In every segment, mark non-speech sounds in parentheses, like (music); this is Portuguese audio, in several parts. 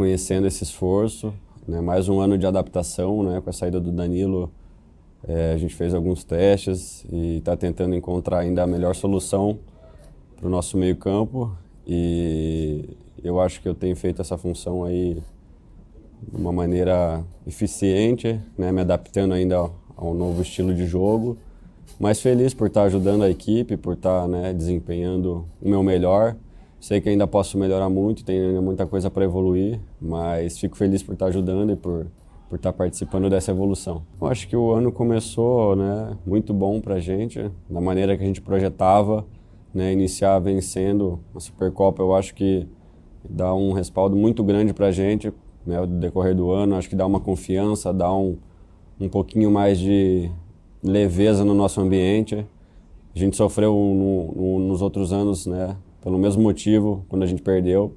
reconhecendo esse esforço, né, mais um ano de adaptação, né, com a saída do Danilo, é, a gente fez alguns testes e está tentando encontrar ainda a melhor solução para o nosso meio campo e eu acho que eu tenho feito essa função aí de uma maneira eficiente, né, me adaptando ainda ao, novo estilo de jogo, mas feliz por estar ajudando a equipe, por estar né, desempenhando o meu melhor. Sei que ainda posso melhorar muito, tem muita coisa para evoluir, mas fico feliz por estar ajudando e por, por estar participando dessa evolução. Eu acho que o ano começou né, muito bom para a gente, da maneira que a gente projetava, né, iniciar vencendo a Supercopa, eu acho que dá um respaldo muito grande para a gente, né, no decorrer do ano. Acho que dá uma confiança, dá um, um pouquinho mais de leveza no nosso ambiente. A gente sofreu no, no, nos outros anos, né, pelo mesmo motivo, quando a gente perdeu.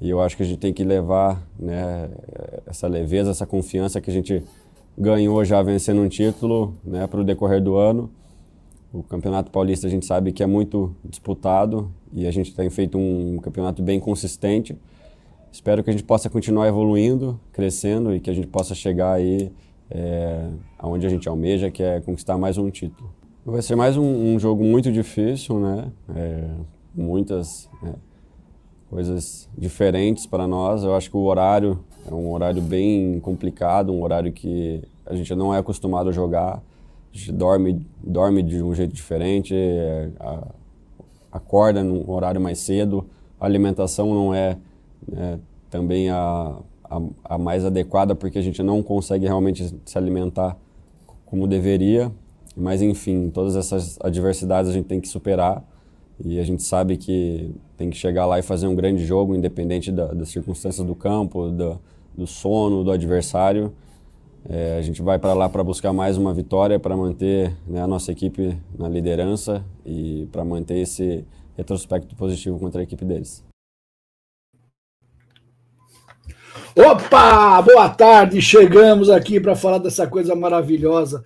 E eu acho que a gente tem que levar né, essa leveza, essa confiança que a gente ganhou já vencendo um título né, para o decorrer do ano. O Campeonato Paulista a gente sabe que é muito disputado e a gente tem feito um campeonato bem consistente. Espero que a gente possa continuar evoluindo, crescendo e que a gente possa chegar aí é, aonde a gente almeja, que é conquistar mais um título. Vai ser mais um, um jogo muito difícil, né? É, muitas é, coisas diferentes para nós. Eu acho que o horário é um horário bem complicado, um horário que a gente não é acostumado a jogar. A gente dorme, dorme de um jeito diferente, é, a, acorda num horário mais cedo, a alimentação não é né, também a, a, a, mais adequada porque a gente não consegue realmente se alimentar como deveria. Mas enfim, todas essas adversidades a gente tem que superar e a gente sabe que tem que chegar lá e fazer um grande jogo, independente da, das circunstâncias do campo, do, do sono, do adversário. É, a gente vai para lá para buscar mais uma vitória, para manter né, a nossa equipe na liderança e para manter esse retrospecto positivo contra a equipe deles. Opa! Boa tarde! Chegamos aqui para falar dessa coisa maravilhosa.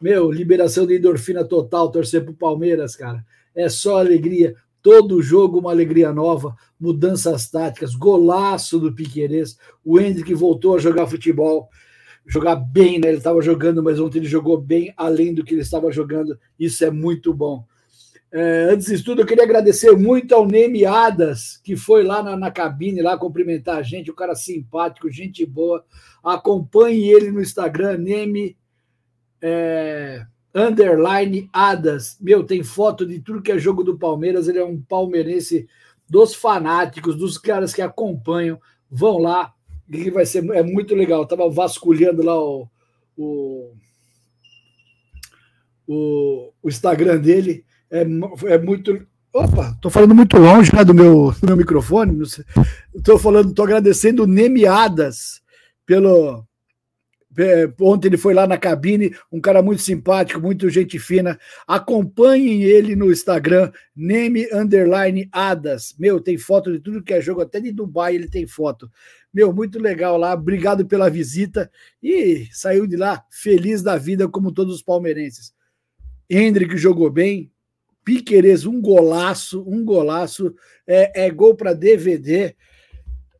Meu, liberação de endorfina total, torcer pro Palmeiras, cara. É só alegria. Todo jogo uma alegria nova, mudanças táticas, golaço do Piquerez. O Hendrick voltou a jogar futebol, jogar bem, né? Ele estava jogando, mas ontem ele jogou bem além do que ele estava jogando. Isso é muito bom. É, antes de tudo, eu queria agradecer muito ao Neme Adas, que foi lá na, na, cabine lá cumprimentar a gente, um cara simpático, gente boa. Acompanhe ele no Instagram, Neme é, underline Adas. Meu, tem foto de tudo que é jogo do Palmeiras. Ele é um palmeirense dos fanáticos, dos caras que acompanham. Vão lá, que vai ser é muito legal. Eu tava vasculhando lá o, o, o, o Instagram dele é, é muito. Opa, estou falando muito longe né, do, meu, do meu microfone. Estou falando, estou agradecendo o Nemiadas pelo. Ontem ele foi lá na cabine, um cara muito simpático, muito gente fina. Acompanhem ele no Instagram, Neme Underline Adas. Meu, tem foto de tudo que é jogo, até de Dubai ele tem foto. Meu, muito legal lá. Obrigado pela visita. E saiu de lá feliz da vida, como todos os palmeirenses. Hendrick jogou bem, Piqueires, um golaço, um golaço, é, é gol para DVD.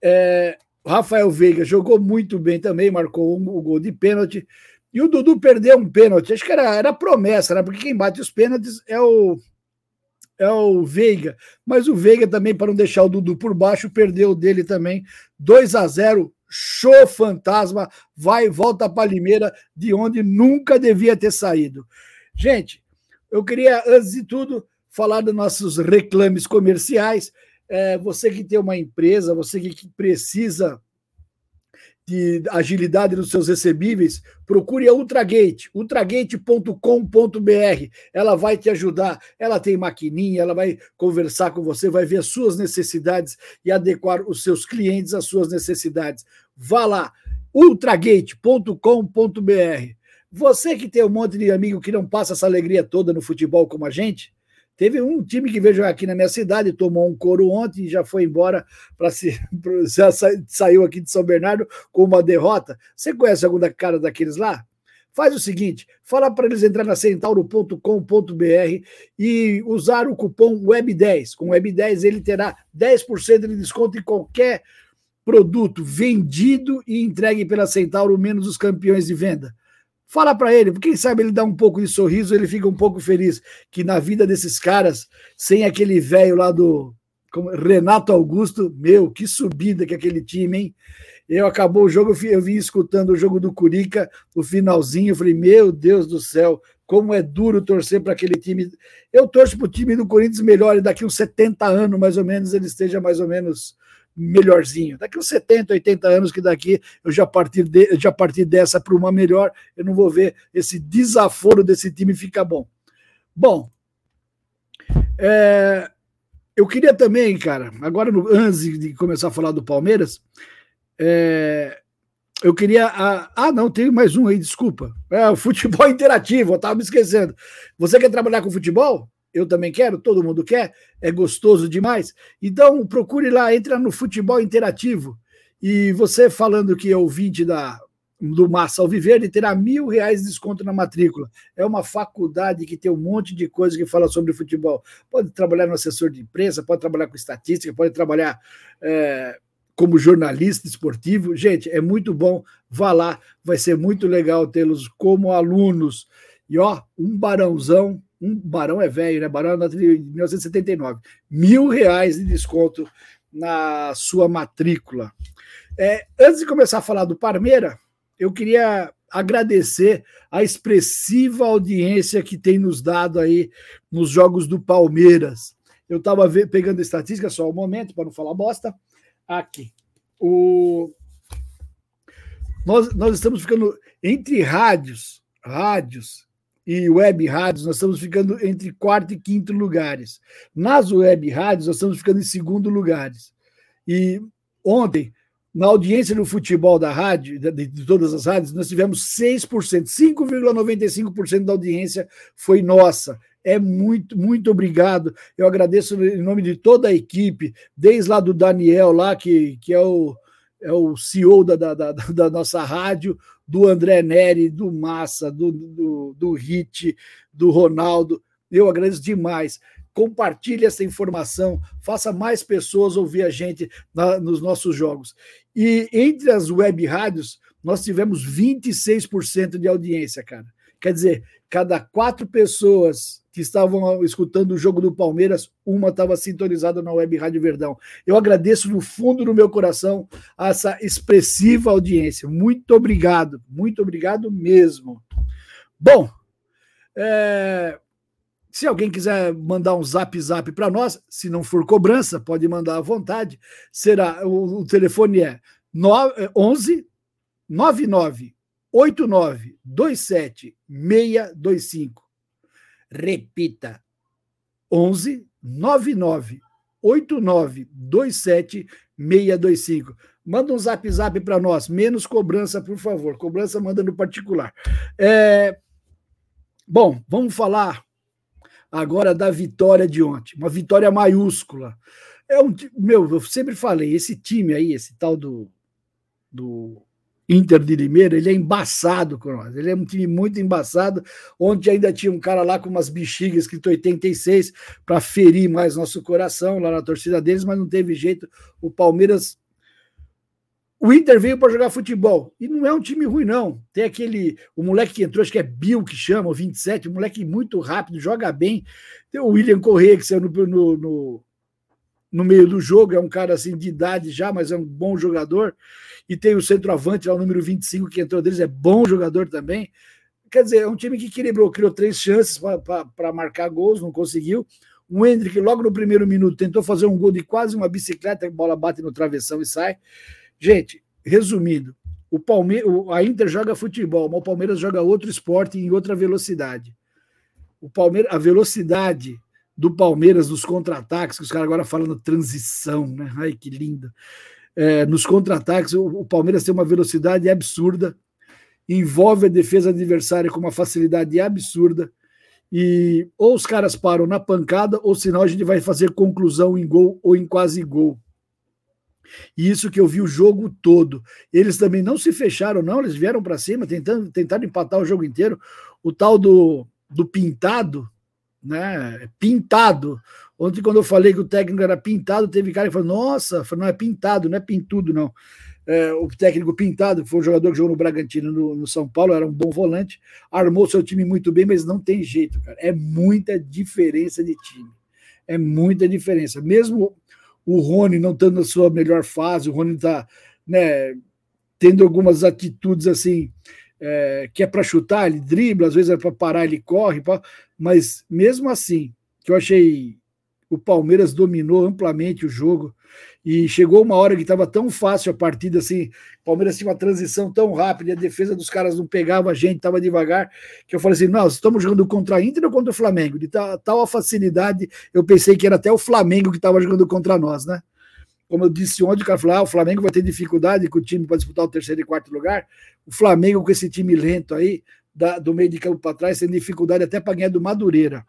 É, Rafael Veiga jogou muito bem também, marcou um, um, gol de pênalti. E o Dudu perdeu um pênalti, acho que era, era promessa, né? Porque quem bate os pênaltis é o, é o Veiga. Mas o Veiga também, para não deixar o Dudu por baixo, perdeu dele também. 2 a 0 show fantasma, vai e volta para Limeira, de onde nunca devia ter saído. Gente, eu queria, antes de tudo, falar dos nossos reclames comerciais. É, você que tem uma empresa, você que precisa de agilidade nos seus recebíveis, procure a Ultragate, ultragate.com.br. Ela vai te ajudar. Ela tem maquininha, ela vai conversar com você, vai ver as suas necessidades e adequar os seus clientes às suas necessidades. Vá lá, ultragate.com.br. Você que tem um monte de amigo que não passa essa alegria toda no futebol como a gente, teve um time que veio jogar aqui na minha cidade, tomou um couro ontem e já foi embora para se já saiu aqui de São Bernardo com uma derrota. Você conhece algum cara daqueles lá? Faz o seguinte: fala para eles entrar na centauro.com.br e usar o cupom WEB10. Com WEB10 ele terá 10% de desconto em qualquer produto vendido e entregue pela Centauro, menos os campeões de venda. Fala para ele, quem sabe ele dá um pouco de sorriso, ele fica um pouco feliz que na vida desses caras, sem aquele velho lá do Renato Augusto, meu, que subida que aquele time, hein? Eu acabou o jogo, eu vim escutando o jogo do Curica, o finalzinho, eu falei, meu Deus do céu, como é duro torcer para aquele time. Eu torço para o time do Corinthians melhor, e daqui uns 70 anos, mais ou menos, ele esteja mais ou menos melhorzinho. Daqui uns 70, 80 anos que daqui eu já partir, de, já partir dessa para uma melhor, eu não vou ver esse desaforo desse time ficar bom. Bom, é, eu queria também, cara, agora no, antes de começar a falar do Palmeiras, é, eu queria. Ah, ah, não, tem mais um aí, desculpa. É o futebol (laughs) interativo, eu estava me esquecendo. Você quer trabalhar com futebol? Eu também quero, todo mundo quer, é gostoso demais. Então, procure lá, entra no futebol interativo. E você falando que é ouvinte da, do Massa Alviverde, terá mil reais de desconto na matrícula. É uma faculdade que tem um monte de coisa que fala sobre futebol. Pode trabalhar no assessor de imprensa, pode trabalhar com estatística, pode trabalhar é, como jornalista esportivo. Gente, é muito bom. Vá lá, vai ser muito legal tê-los como alunos. E ó, um barãozão um Barão é velho, né? Barão é de 1979. Mil reais de desconto na sua matrícula. É, antes de começar a falar do Parmeira, eu queria agradecer a expressiva audiência que tem nos dado aí nos jogos do Palmeiras. Eu estava pegando estatística só um momento para não falar bosta. Aqui. O... Nós, nós estamos ficando entre rádios, rádios e web rádios, nós estamos ficando entre quarto e quinto lugares. Nas web rádios, nós estamos ficando em segundo lugares. E ontem, na audiência do futebol da rádio, de, de todas as rádios, nós tivemos 6%, 5,95% da audiência foi nossa. É muito, muito obrigado. Eu agradeço em nome de toda a equipe, desde lá do Daniel, lá, que, que é o, é o CEO da, da, da, (laughs) da nossa rádio, do André Neri, do Massa, do, do, do Hit, do Ronaldo. Eu agradeço demais. Compartilhe essa informação, faça mais pessoas ouvir a gente na, nos nossos jogos. E entre as web rádios, nós tivemos 26% de audiência, cara. Quer dizer, cada quatro pessoas que estavam escutando o jogo do Palmeiras, uma estava sintonizada na Web Rádio Verdão. Eu agradeço no fundo do meu coração essa expressiva audiência. Muito obrigado, muito obrigado mesmo. Bom, é, se alguém quiser mandar um zap zap para nós, se não for cobrança, pode mandar à vontade. Será o, o telefone é 9, 11 99 89 27 625. Repita: 11 99 89 27 625. Manda um zap zap para nós, menos cobrança, por favor. Cobrança manda no particular. É... Bom, vamos falar agora da vitória de ontem. Uma vitória maiúscula. É um, meu, eu sempre falei, esse time aí, esse tal do, do Inter de Limeira, ele é embaçado com nós. Ele é um time muito embaçado. Ontem ainda tinha um cara lá com umas bexigas escrito 86 para ferir mais nosso coração lá na torcida deles, mas não teve jeito. O Palmeiras. O Inter veio para jogar futebol. E não é um time ruim, não. Tem aquele. O moleque que entrou, acho que é Bill que chama, o 27, um moleque muito rápido, joga bem. Tem o William Corrêa, que saiu no, no, no, no meio do jogo, é um cara assim de idade já, mas é um bom jogador e tem o centroavante lá, o número 25, que entrou deles, é bom jogador também. Quer dizer, é um time que equilibrou, criou três chances para marcar gols, não conseguiu. O Hendrick, logo no primeiro minuto, tentou fazer um gol de quase uma bicicleta, a bola bate no travessão e sai. Gente, resumindo, o Palme a Inter joga futebol, mas o Palmeiras joga outro esporte em outra velocidade. O Palmeiras, a velocidade do Palmeiras nos contra-ataques, que os caras agora falam transição, né? Ai, que lindo é, nos contra-ataques. O, o, Palmeiras tem uma velocidade absurda, envolve a defesa adversária com uma facilidade absurda. E ou os caras param na pancada, ou senão a gente vai fazer conclusão em gol ou em quase gol. E isso que eu vi o jogo todo. Eles também não se fecharam, não, eles vieram para cima, tentando, tentando empatar o jogo inteiro. O tal do, do pintado, né? Pintado. Ontem, quando eu falei que o técnico era pintado, teve cara que falou: Nossa, não é pintado, não é pintudo, não. É, o técnico pintado, que foi um jogador que jogou no Bragantino, no, no, São Paulo, era um bom volante, armou seu time muito bem, mas não tem jeito, cara. É muita diferença de time. É muita diferença. Mesmo o Rony não estando na sua melhor fase, o Rony está né, tendo algumas atitudes assim, é, que é para chutar, ele dribla, às vezes é para parar, ele corre, mas mesmo assim, que eu achei o Palmeiras dominou amplamente o jogo e chegou uma hora que estava tão fácil a partida assim, o Palmeiras tinha uma transição tão rápida, a defesa dos caras não pegava a gente, estava devagar, que eu falei assim, nós estamos jogando contra a Inter ou contra o Flamengo? De tal, facilidade, eu pensei que era até o Flamengo que estava jogando contra nós, né? Como eu disse ontem, o cara falou, ah, o Flamengo vai ter dificuldade com o time para disputar o terceiro e quarto lugar, o Flamengo com esse time lento aí, da, do meio de campo para trás, tem dificuldade até para ganhar do Madureira.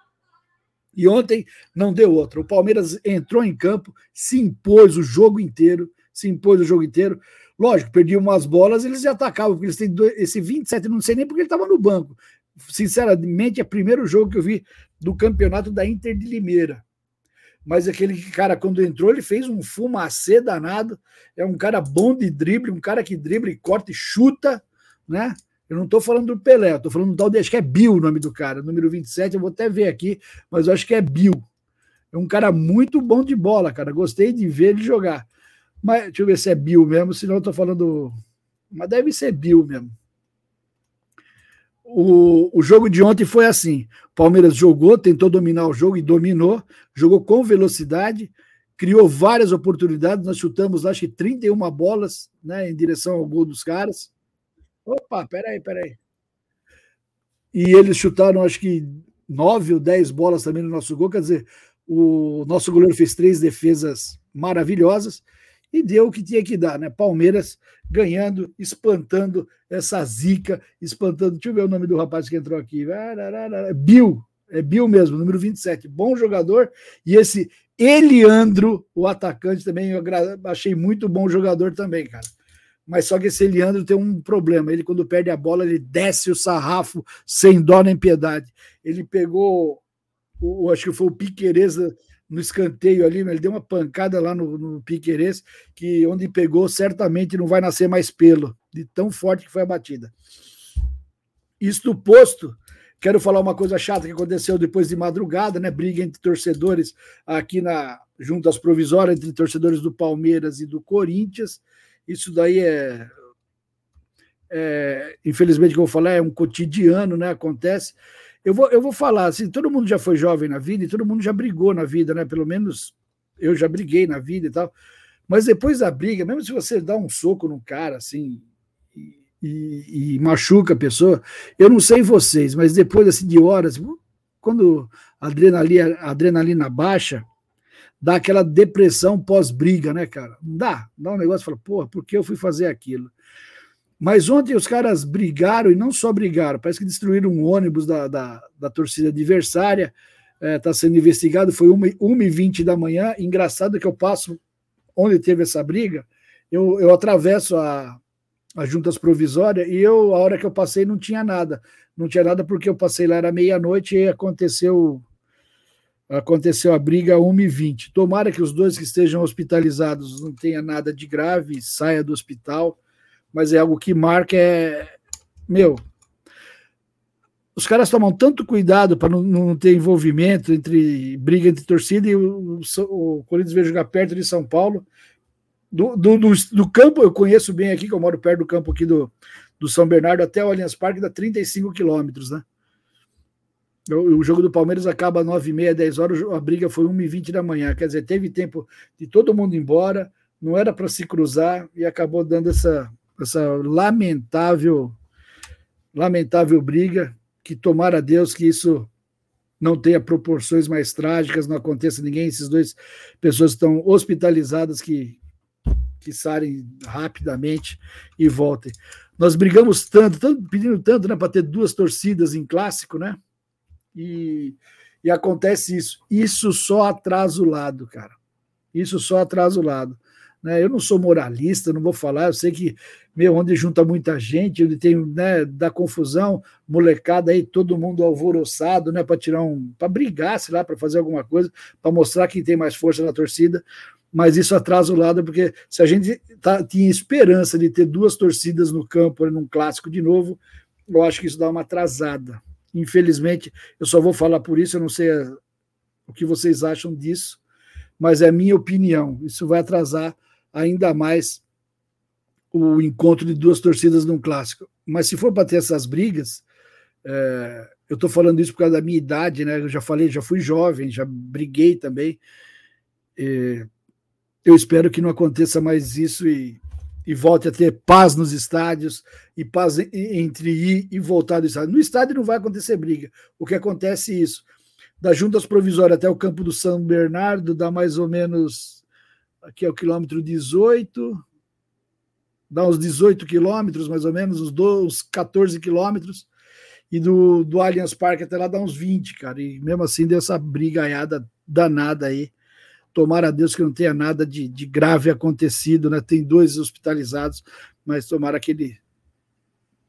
E ontem não deu outra. O Palmeiras entrou em campo, se impôs o jogo inteiro, se impôs o jogo inteiro. Lógico, perdiam umas bolas, eles atacavam, porque eles têm dois, esse 27, não sei nem porque ele estava no banco. Sinceramente, é o primeiro jogo que eu vi do campeonato da Inter de Limeira. Mas aquele cara, quando entrou, ele fez um fumacê danado. É um cara bom de drible, um cara que drible, corta e chuta, né? Eu não estou falando do Pelé, estou falando do tal de, acho que é Bill o nome do cara, número 27, eu vou até ver aqui, mas eu acho que é Bill. É um cara muito bom de bola, cara. Gostei de ver ele jogar. Mas deixa eu ver se é Bill mesmo, senão eu estou falando. Mas deve ser Bill mesmo. O, o jogo de ontem foi assim: Palmeiras jogou, tentou dominar o jogo e dominou, jogou com velocidade, criou várias oportunidades. Nós chutamos, acho que 31 bolas né, em direção ao gol dos caras. Opa, peraí, peraí. E eles chutaram, acho que nove ou dez bolas também no nosso gol. Quer dizer, o nosso goleiro fez três defesas maravilhosas e deu o que tinha que dar, né? Palmeiras ganhando, espantando essa zica, espantando. Deixa eu ver o nome do rapaz que entrou aqui. Bill, é Bill mesmo, número 27. Bom jogador. E esse Eliandro, o atacante, também eu achei muito bom jogador também, cara mas só que esse Eliandro tem um problema. Ele, quando perde a bola, ele desce o sarrafo sem dó nem piedade. Ele pegou, o, acho que foi o Piquerez no escanteio ali, ele deu uma pancada lá no, no Piquerez, que onde pegou, certamente não vai nascer mais pelo, de tão forte que foi a batida. Isto posto, quero falar uma coisa chata que aconteceu depois de madrugada, né? Briga entre torcedores aqui na junto às provisórias entre torcedores do Palmeiras e do Corinthians. Isso daí é, é infelizmente, como eu vou falar, é um cotidiano, né? Acontece. Eu vou, eu vou falar assim: todo mundo já foi jovem na vida e todo mundo já brigou na vida, né? Pelo menos eu já briguei na vida e tal. Mas depois da briga, mesmo se você dá um soco no cara, assim, e, e, e, machuca a pessoa, eu não sei vocês, mas depois assim, de horas, quando a adrenalina, a adrenalina baixa, dá aquela depressão pós-briga, né, cara? Não dá. Dá um negócio e fala, porra, por que eu fui fazer aquilo? Mas ontem os caras brigaram, e não só brigaram, parece que destruíram um ônibus da, da, da torcida adversária, está é, sendo investigado, foi 1h20 da manhã. Engraçado que eu passo onde teve essa briga, eu, eu atravesso a, as juntas provisórias e eu, a hora que eu passei, não tinha nada. Não tinha nada porque eu passei lá, era meia-noite e aconteceu aconteceu a briga 1h20. Tomara que os dois que estejam hospitalizados não tenha nada de grave, saia do hospital, mas é algo que marca é meu. Os caras tomam tanto cuidado para não, não, ter envolvimento entre briga entre torcida e o, o, Corinthians veio jogar perto de São Paulo. Do, do, do, do, campo, eu conheço bem aqui, que eu moro perto do campo aqui do, do São Bernardo até o Allianz Parque, dá 35 quilômetros, né? O, jogo do Palmeiras acaba às 9h30, 10 horas, a briga foi 1h20 da manhã. Quer dizer, teve tempo de todo mundo ir embora, não era para se cruzar e acabou dando essa, essa lamentável, lamentável briga. Que tomara a Deus que isso não tenha proporções mais trágicas, não aconteça ninguém, esses dois pessoas estão hospitalizadas que que saem rapidamente e voltem. Nós brigamos tanto, tanto pedindo tanto, né, para ter duas torcidas em clássico, né? E, e acontece isso. Isso só atrasa o lado, cara. Isso só atrasa o lado. Né? Eu não sou moralista, não vou falar, eu sei que meu, onde junta muita gente, onde tem né, da confusão, molecada aí, todo mundo alvoroçado, né, para tirar um, para brigar, sei lá, para fazer alguma coisa, para mostrar quem tem mais força na torcida. Mas isso atrasa o lado, porque se a gente tá, tinha esperança de ter duas torcidas no campo, num clássico de novo, eu acho que isso dá uma atrasada. Infelizmente, eu só vou falar por isso, eu não sei o que vocês acham disso, mas é a minha opinião. Isso vai atrasar ainda mais o encontro de duas torcidas num clássico. Mas se for para ter essas brigas, é, eu estou falando isso por causa da minha idade, né? Eu já falei, já fui jovem, já briguei também. É, eu espero que não aconteça mais isso e, e volte a ter paz nos estádios e paz entre ir e voltar do estádio. No estádio não vai acontecer briga. O que acontece é isso. Da Juntas Provisórias até o campo do São Bernardo dá mais ou menos aqui é o quilômetro 18, dá uns 18 quilômetros, mais ou menos, uns, 12, uns 14 quilômetros, e do, do Allianz Parque até lá dá uns 20, cara, e mesmo assim deu essa brigaiada danada aí. Tomara a Deus que não tenha nada de, de grave acontecido, né? Tem dois hospitalizados, mas tomara que, ele,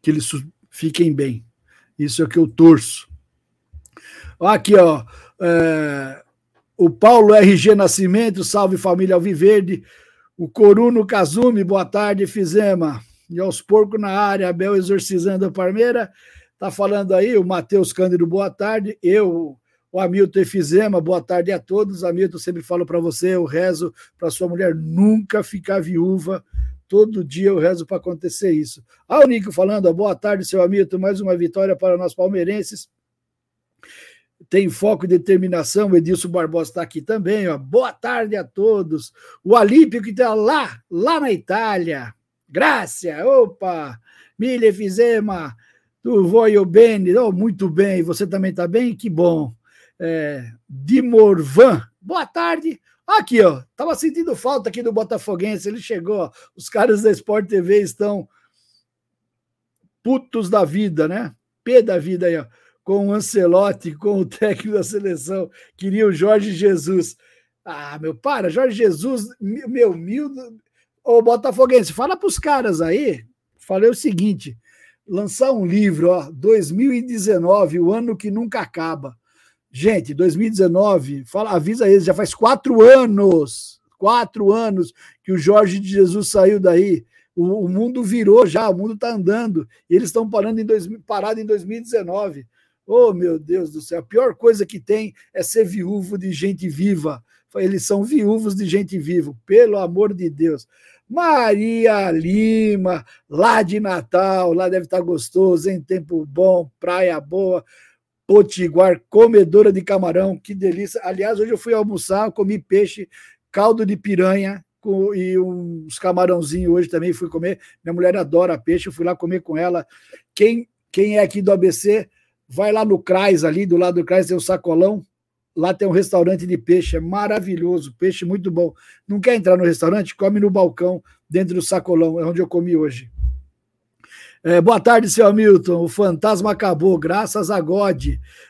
que eles fiquem bem. Isso é o que eu torço. Aqui, ó. É, o Paulo RG Nascimento, salve família Alviverde. O Coruno Kazumi, boa tarde, Fizema. E aos porcos na área, Abel exorcizando a Parmeira. Tá falando aí o Matheus Cândido, boa tarde. Eu, o Hamilton Efizema, boa tarde a todos. Hamilton, sempre falo para você, eu rezo para sua mulher nunca ficar viúva. Todo dia eu rezo para acontecer isso. Ah, o Nico falando, boa tarde, seu Hamilton. Mais uma vitória para nós palmeirenses tem foco e determinação. O Edilson Barbosa está aqui também. Ó. Boa tarde a todos. O Alípio que está lá, lá na Itália. Grácia, opa, Mille Fizema, tu voio bene, oh, muito bem, você também está bem? Que bom. É, Dimorvan, boa tarde. Aqui, ó, tava sentindo falta aqui do Botafoguense, ele chegou, ó. os caras da Sport TV estão putos da vida, né? P da vida aí, ó com o Ancelotti, com o técnico da seleção, queria o Jorge Jesus. Ah, meu, para, Jorge Jesus, meu, mil. Ô, Botafoguense, fala para os caras aí. Falei o seguinte: lançar um livro, ó, 2019, o ano que nunca acaba. Gente, 2019, fala, avisa eles, já faz quatro anos, quatro anos que o Jorge de Jesus saiu daí. O, o mundo virou já, o mundo está andando. E eles estão parando em dois, parado em 2019. Oh, meu Deus do céu, a pior coisa que tem é ser viúvo de gente viva. Eles são viúvos de gente viva, pelo amor de Deus. Maria Lima, lá de Natal, lá deve estar gostoso, em tempo bom, praia boa, potiguar, comedora de camarão, que delícia. Aliás, hoje eu fui almoçar, comi peixe, caldo de piranha com, e uns camarãozinhos hoje também fui comer. Minha mulher adora peixe, eu fui lá comer com ela. Quem, quem é aqui do ABC Vai lá no Crais, ali, do lado do Crais tem o Sacolão. Lá tem um restaurante de peixe, é maravilhoso, peixe muito bom. Não quer entrar no restaurante? Come no balcão, dentro do Sacolão, é onde eu comi hoje. É, boa tarde, seu Hamilton. O fantasma acabou, graças a God.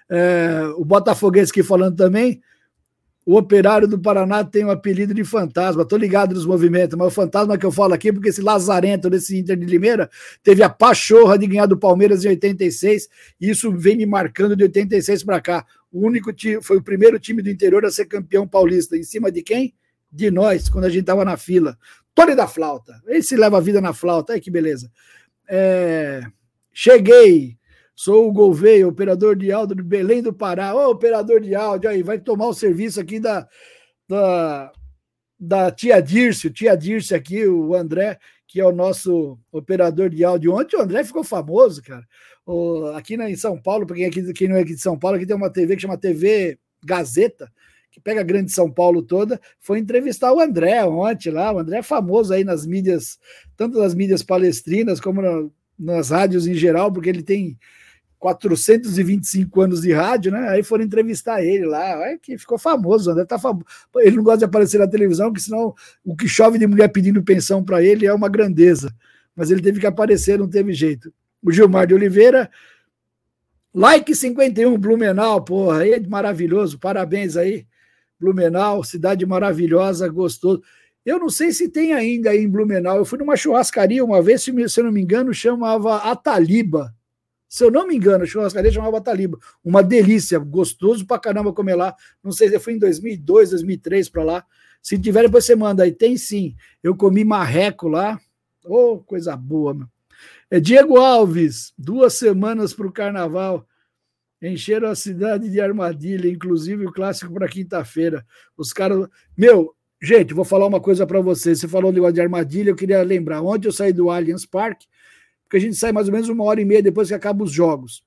É, o Botafoguense aqui falando também. O operário do Paraná tem o um apelido de fantasma. Tô ligado nos movimentos, mas o fantasma que eu falo aqui, porque esse lazarento desse Inter de Limeira teve a pachorra de ganhar do Palmeiras em 86, e isso vem me marcando de 86 para cá. O único time, foi o primeiro time do interior a ser campeão paulista. Em cima de quem? De nós, quando a gente tava na fila. Tony da flauta. Esse leva a vida na flauta. Ai, que beleza. É... Cheguei. Sou o Gouveia, operador de áudio de Belém do Pará. Ô, operador de áudio, aí vai tomar o serviço aqui da, da, da tia Dirce, tia Dirce aqui, o André, que é o nosso operador de áudio. Ontem o André ficou famoso, cara. O, aqui na, em São Paulo, para quem, é quem não é aqui de São Paulo, aqui tem uma TV que chama TV Gazeta, que pega a grande São Paulo toda, foi entrevistar o André ontem lá. O André é famoso aí nas mídias, tanto nas mídias palestrinas como na, nas rádios em geral, porque ele tem 425 anos de rádio, né? Aí foram entrevistar ele lá, aí que ficou famoso, né? Tá fam... Ele não gosta de aparecer na televisão, porque senão o que chove de mulher pedindo pensão para ele é uma grandeza. Mas ele teve que aparecer, não teve jeito. O Gilmar de Oliveira, like 51, Blumenau, porra, aí é maravilhoso, parabéns aí, Blumenau, cidade maravilhosa, gostoso. Eu não sei se tem ainda aí em Blumenau. Eu fui numa churrascaria uma vez, se, eu não me engano, chamava Ataliba. Se eu não me engano, a churrascaria chamava Ataliba. Uma delícia, gostoso pra caramba comer lá. Não sei se eu fui em 2002, 2003 para lá. Se tiver, depois você manda aí. Tem sim. Eu comi marreco lá. Ô, oh, coisa boa, meu. É Diego Alves, duas semanas para o carnaval. Encheram a cidade de armadilha, inclusive o clássico para quinta-feira. Os caras. Meu, gente, vou falar uma coisa para vocês. Você falou de armadilha, eu queria lembrar. Ontem eu saí do Allianz Park, porque a gente sai mais ou menos uma hora e meia depois que acaba os jogos.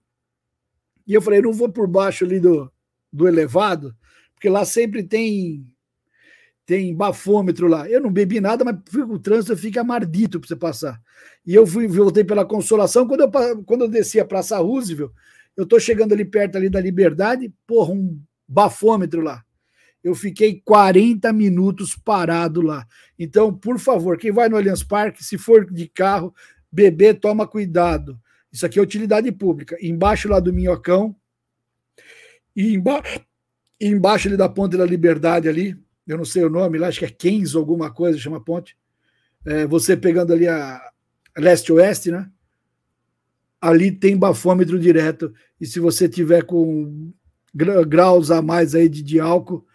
E eu falei, não vou por baixo ali do, do elevado, porque lá sempre tem tem bafômetro lá. Eu não bebi nada, mas o trânsito fica mardito para você passar. E eu fui, voltei pela consolação. Quando eu, quando eu desci a Praça Roosevelt, eu tô chegando ali perto ali da Liberdade, porra, um bafômetro lá. Eu fiquei 40 minutos parado lá. Então, por favor, quem vai no Allianz Parque, se for de carro, beber, toma cuidado. Isso aqui é utilidade pública. Embaixo lá do Minhocão, e emba embaixo ali da Ponte da Liberdade ali, eu não sei o nome lá, acho que é Keynes alguma coisa, chama ponte. É, você pegando ali a leste-oeste, né? Ali tem bafômetro direto, e se você tiver com graus a mais aí de, de álcool,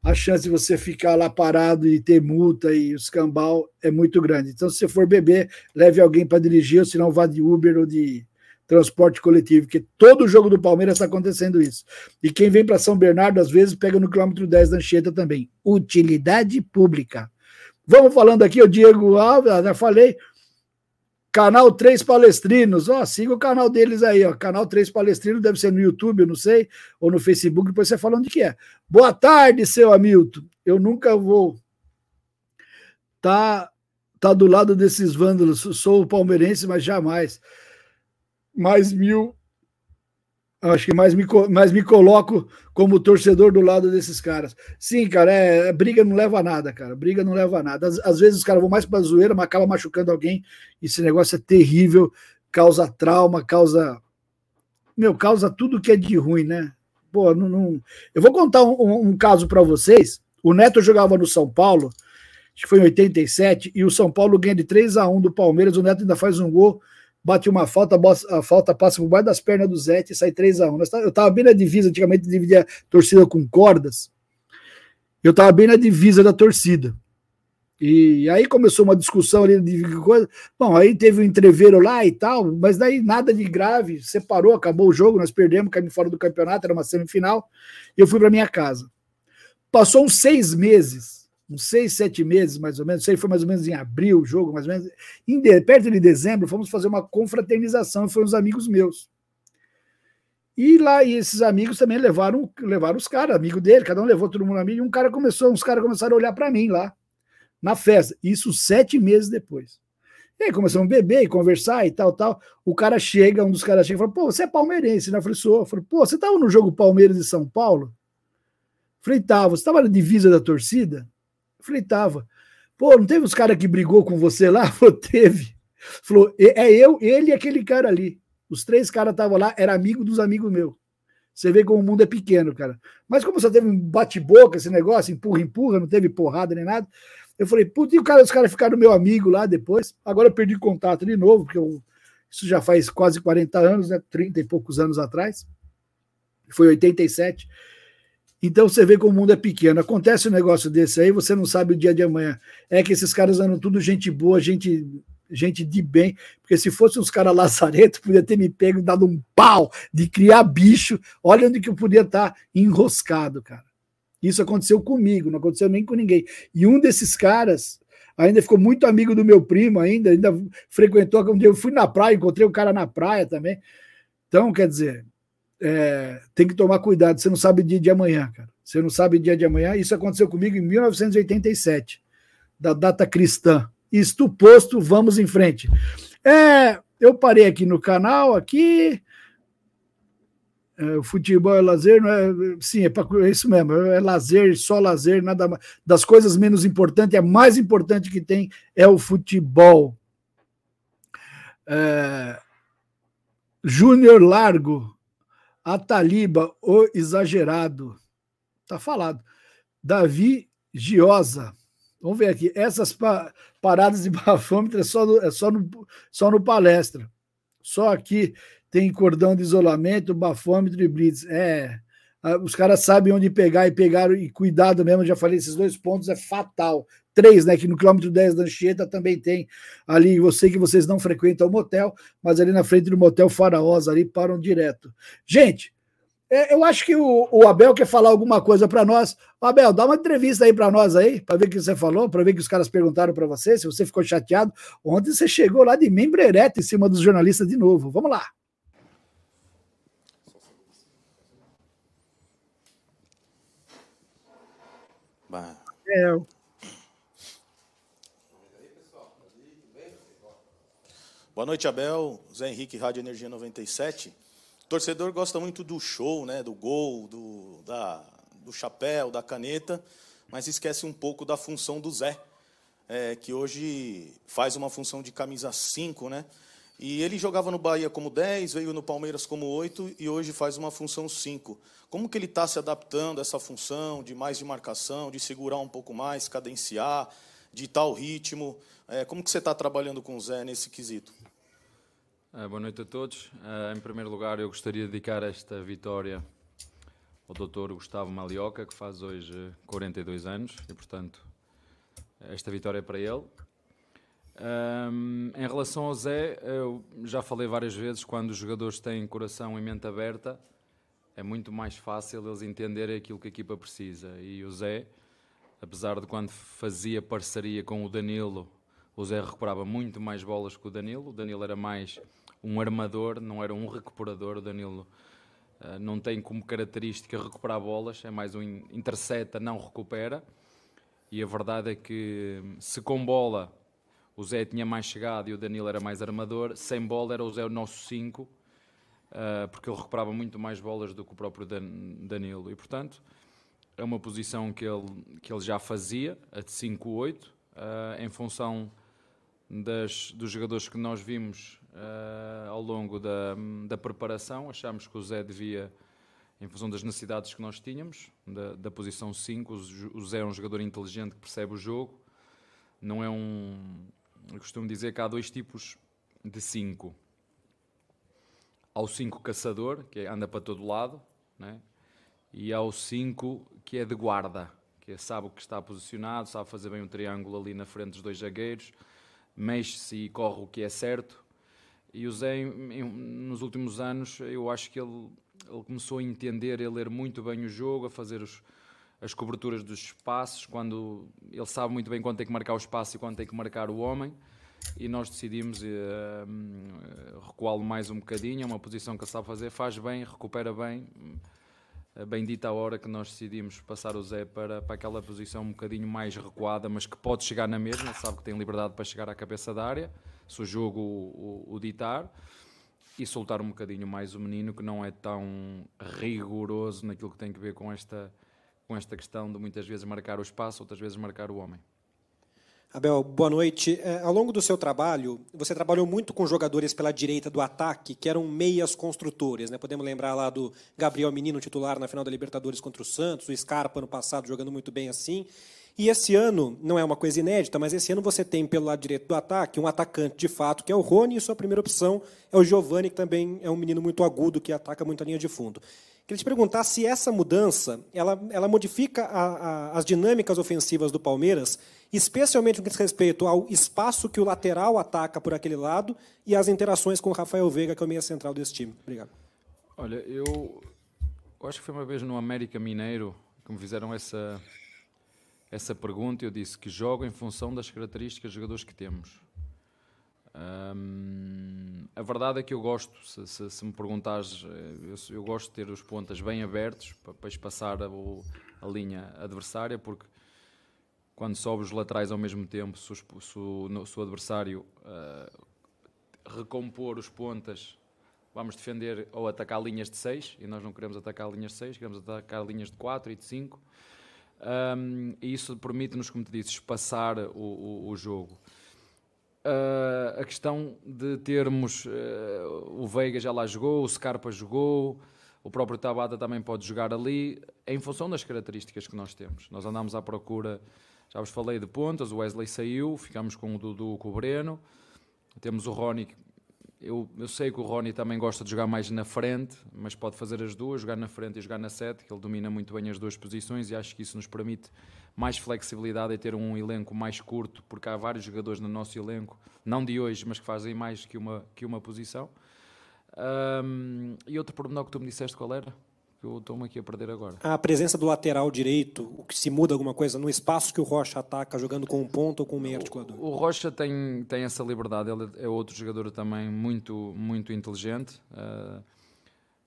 a chance de você ficar lá parado e ter multa e os cambal é muito grande. Então, se você for beber, leve alguém para dirigir, ou se não vá de Uber ou de transporte coletivo, porque todo jogo do Palmeiras está acontecendo isso. E quem vem para São Bernardo, às vezes, pega no quilômetro 10 da Anchieta também. Utilidade pública. Vamos falando aqui, o Diego Alves, já falei, Canal 3 Palestrinos, ó, siga o canal deles aí, ó. Canal 3 Palestrinos deve ser no YouTube, eu não sei, ou no Facebook, depois você fala onde que é. Boa tarde, seu Hamilton. Eu nunca vou tá tá do lado desses vândalos. Sou palmeirense, mas jamais mais mil. Acho que mais me, mais me coloco como torcedor do lado desses caras. Sim, cara, é, é briga não leva a nada, cara. Briga não leva a nada. Às, às vezes os caras vão mais pra zoeira, mas acaba machucando alguém. Esse negócio é terrível, causa trauma, causa. Meu, causa tudo que é de ruim, né? Pô, não. não... Eu vou contar um, um caso para vocês. O Neto jogava no São Paulo, acho que foi em 87, e o São Paulo ganha de 3 a 1 do Palmeiras. O Neto ainda faz um gol bate uma falta, a falta passa por baixo das pernas do Zé e sai 3x1. Tá, eu estava bem na divisa, antigamente dividia a torcida com cordas. Eu estava bem na divisa da torcida. E aí começou uma discussão ali de coisa. Bom, aí teve um entreveiro lá e tal, mas daí nada de grave, separou, acabou o jogo, nós perdemos, caímos fora do campeonato, era uma semifinal, e eu fui para minha casa. Passou uns seis meses, uns seis, sete meses, mais ou menos, sei foi mais ou menos em abril o jogo, mais ou menos, em de, perto de dezembro, fomos fazer uma confraternização, foram uns amigos meus. E lá, e esses amigos também levaram, levaram os caras, amigo dele, cada um levou todo mundo amigo, e um cara começou, uns caras começaram a olhar para mim lá, na festa, isso sete meses depois. E aí começamos a beber e conversar e tal, tal. O cara chega, um dos caras chega e fala, pô, você é palmeirense, né? Eu falei, sou. Eu falei, pô, você tava no jogo Palmeiras e São Paulo? Eu falei, tava. Você tava na divisa da torcida? Eu falei, tava. Pô, não teve uns caras que brigou com você lá? (laughs) Falou, teve. Falou, é eu, ele e aquele cara ali. Os três caras estavam lá, era amigo dos amigos meus. Você vê como o mundo é pequeno, cara. Mas como só teve um bate-boca, esse negócio, empurra, empurra, não teve porrada nem nada. Eu falei, putz, e cara, os caras ficaram meu amigo lá depois. Agora eu perdi contato de novo, porque eu, isso já faz quase 40 anos, né? 30 e poucos anos atrás. Foi 87. Então você vê como o mundo é pequeno. Acontece um negócio desse aí, você não sabe o dia de amanhã. É que esses caras andam tudo gente boa, gente gente de bem, porque se fosse uns caras lazareto, podia ter me pego e dado um pau de criar bicho. Olha onde que eu podia estar enroscado, cara. Isso aconteceu comigo, não aconteceu nem com ninguém. E um desses caras ainda ficou muito amigo do meu primo, ainda, ainda frequentou. Um dia eu fui na praia, encontrei o cara na praia também. Então, quer dizer, é, tem que tomar cuidado, você não sabe o dia de amanhã, cara. Você não sabe o dia de amanhã. Isso aconteceu comigo em 1987, da data cristã. Isto posto, vamos em frente. É, eu parei aqui no canal, aqui. É, o futebol é lazer, não é? Sim, é, pra, é isso mesmo, é lazer, só lazer, nada mais. Das coisas menos importantes, a mais importante que tem é o futebol. É, Júnior Largo, Ataliba, o exagerado. Tá falado. Davi Giosa. Vamos ver aqui. Essas pa paradas de bafômetro é só, no, é só, no, só no palestra. Só aqui tem cordão de isolamento, bafômetro e blitz. É. Os caras sabem onde pegar e pegaram, e cuidado mesmo, já falei, esses dois pontos é fatal. Três, né? Que no quilômetro 10 da Anchieta também tem ali. Eu sei que vocês não frequentam o motel, mas ali na frente do motel Faraós ali param direto. Gente, é, eu acho que o, o, Abel quer falar alguma coisa para nós. Abel, dá uma entrevista aí para nós aí, para ver o que você falou, para ver o que os caras perguntaram para você, se você ficou chateado. Ontem você chegou lá de membro ereto em cima dos jornalistas de novo. Vamos lá. É. Boa noite, Abel. Zé Henrique, Rádio Energia 97 torcedor gosta muito do show, né, do gol, do, da, do chapéu, da caneta, mas esquece um pouco da função do Zé, é, que hoje faz uma função de camisa 5, né? E ele jogava no Bahia como 10, veio no Palmeiras como 8 e hoje faz uma função 5. Como que ele está se adaptando a essa função de mais de marcação, de segurar um pouco mais, cadenciar, de tal ritmo? É, como que você está trabalhando com o Zé nesse quesito? Uh, boa noite a todos. Uh, em primeiro lugar, eu gostaria de dedicar esta vitória ao Dr. Gustavo Malioca, que faz hoje 42 anos, e portanto, esta vitória é para ele. Um, em relação ao Zé, eu já falei várias vezes, quando os jogadores têm coração e mente aberta, é muito mais fácil eles entenderem aquilo que a equipa precisa. E o Zé, apesar de quando fazia parceria com o Danilo, o Zé recuperava muito mais bolas que o Danilo. O Danilo era mais um armador, não era um recuperador. O Danilo uh, não tem como característica recuperar bolas, é mais um intercepta, não recupera. E a verdade é que se com bola o Zé tinha mais chegado e o Danilo era mais armador, sem bola era o Zé o nosso 5, uh, eh, porque ele recuperava muito mais bolas do que o próprio Dan Danilo. E portanto é uma posição que ele, que ele já fazia, a de 5-8, uh, eh, em função das, dos jogadores que nós vimos uh, ao longo da, da preparação. Achámos que o Zé devia, em função das necessidades que nós tínhamos, da, da posição 5, o Zé é um jogador inteligente que percebe o jogo. Não é um. Eu costumo dizer que há dois tipos de 5. Há o 5 caçador, que anda para todo lado, né? e há o 5 que é de guarda, que é, sabe o que está posicionado, sabe fazer bem um triângulo ali na frente dos dois zagueiros, mexe-se e corre o que é certo, e o Zé, nos últimos anos, eu acho que ele, ele começou a entender, a ler muito bem o jogo, a fazer os, as coberturas dos espaços, quando ele sabe muito bem quando tem que marcar o espaço e quando tem que marcar o homem. E nós decidimos uh, recuá-lo mais um bocadinho, é uma posição que ele sabe fazer, faz bem, recupera bem. Bendita a hora que nós decidimos passar o Zé para, para aquela posição um bocadinho mais recuada, mas que pode chegar na mesma, sabe que tem liberdade para chegar à cabeça da área se o jogo o, o, o ditar, e soltar um bocadinho mais o menino que não é tão rigoroso naquilo que tem que ver com esta, com esta questão de muitas vezes marcar o espaço, outras vezes marcar o homem. Abel, boa noite. É, ao longo do seu trabalho, você trabalhou muito com jogadores pela direita do ataque, que eram meias construtores. Né? Podemos lembrar lá do Gabriel Menino, titular na final da Libertadores contra o Santos, o Scarpa no passado jogando muito bem assim. E esse ano, não é uma coisa inédita, mas esse ano você tem pelo lado direito do ataque um atacante de fato, que é o Rony, e sua primeira opção é o Giovani, que também é um menino muito agudo, que ataca muito a linha de fundo. Queria te perguntar se essa mudança ela, ela modifica a, a, as dinâmicas ofensivas do Palmeiras, especialmente no que diz respeito ao espaço que o lateral ataca por aquele lado e as interações com o Rafael Veiga, que é o meia central desse time. Obrigado. Olha, eu, eu acho que foi uma vez no América Mineiro que me fizeram essa, essa pergunta, eu disse que jogo em função das características dos jogadores que temos. A verdade é que eu gosto, se, se, se me perguntares, eh, eu, eu, gosto de ter os pontas bem abertos para depois passar a, a, linha adversária, porque quando sobe os laterais ao mesmo tempo, se, se, o, se o, adversário uh, recompor os pontas, vamos defender ou atacar linhas de 6, e nós não queremos atacar linhas de 6, queremos atacar linhas de 4 e de 5 um, e isso permite-nos, como te disse, espaçar o, o, o jogo. Uh, a questão de termos uh, o Veiga já lá jogou, o Scarpa jogou, o próprio Tabata também pode jogar ali, em função das características que nós temos. Nós andamos à procura Já vos falei de pontas, o Wesley saiu, ficamos com o Dudu com o Breno. Temos o Rony. Eu, eu sei que o Rony também gosta de jogar mais na frente, mas pode fazer as duas, jogar na frente e jogar na sete, que ele domina muito bem as duas posições e acho que isso nos permite mais flexibilidade e ter um elenco mais curto, porque há vários jogadores no nosso elenco, não de hoje, mas que fazem mais que uma, que uma posição. Um, e outro pormenor que tu me disseste qual era? Eu estou-me aqui a perder agora. A presença do lateral direito, o que se muda alguma coisa no espaço que o Rocha ataca, jogando com um ponto ou com um meio articulador? O, o Rocha tem, tem essa liberdade, ele é outro jogador também muito, muito inteligente. Uh,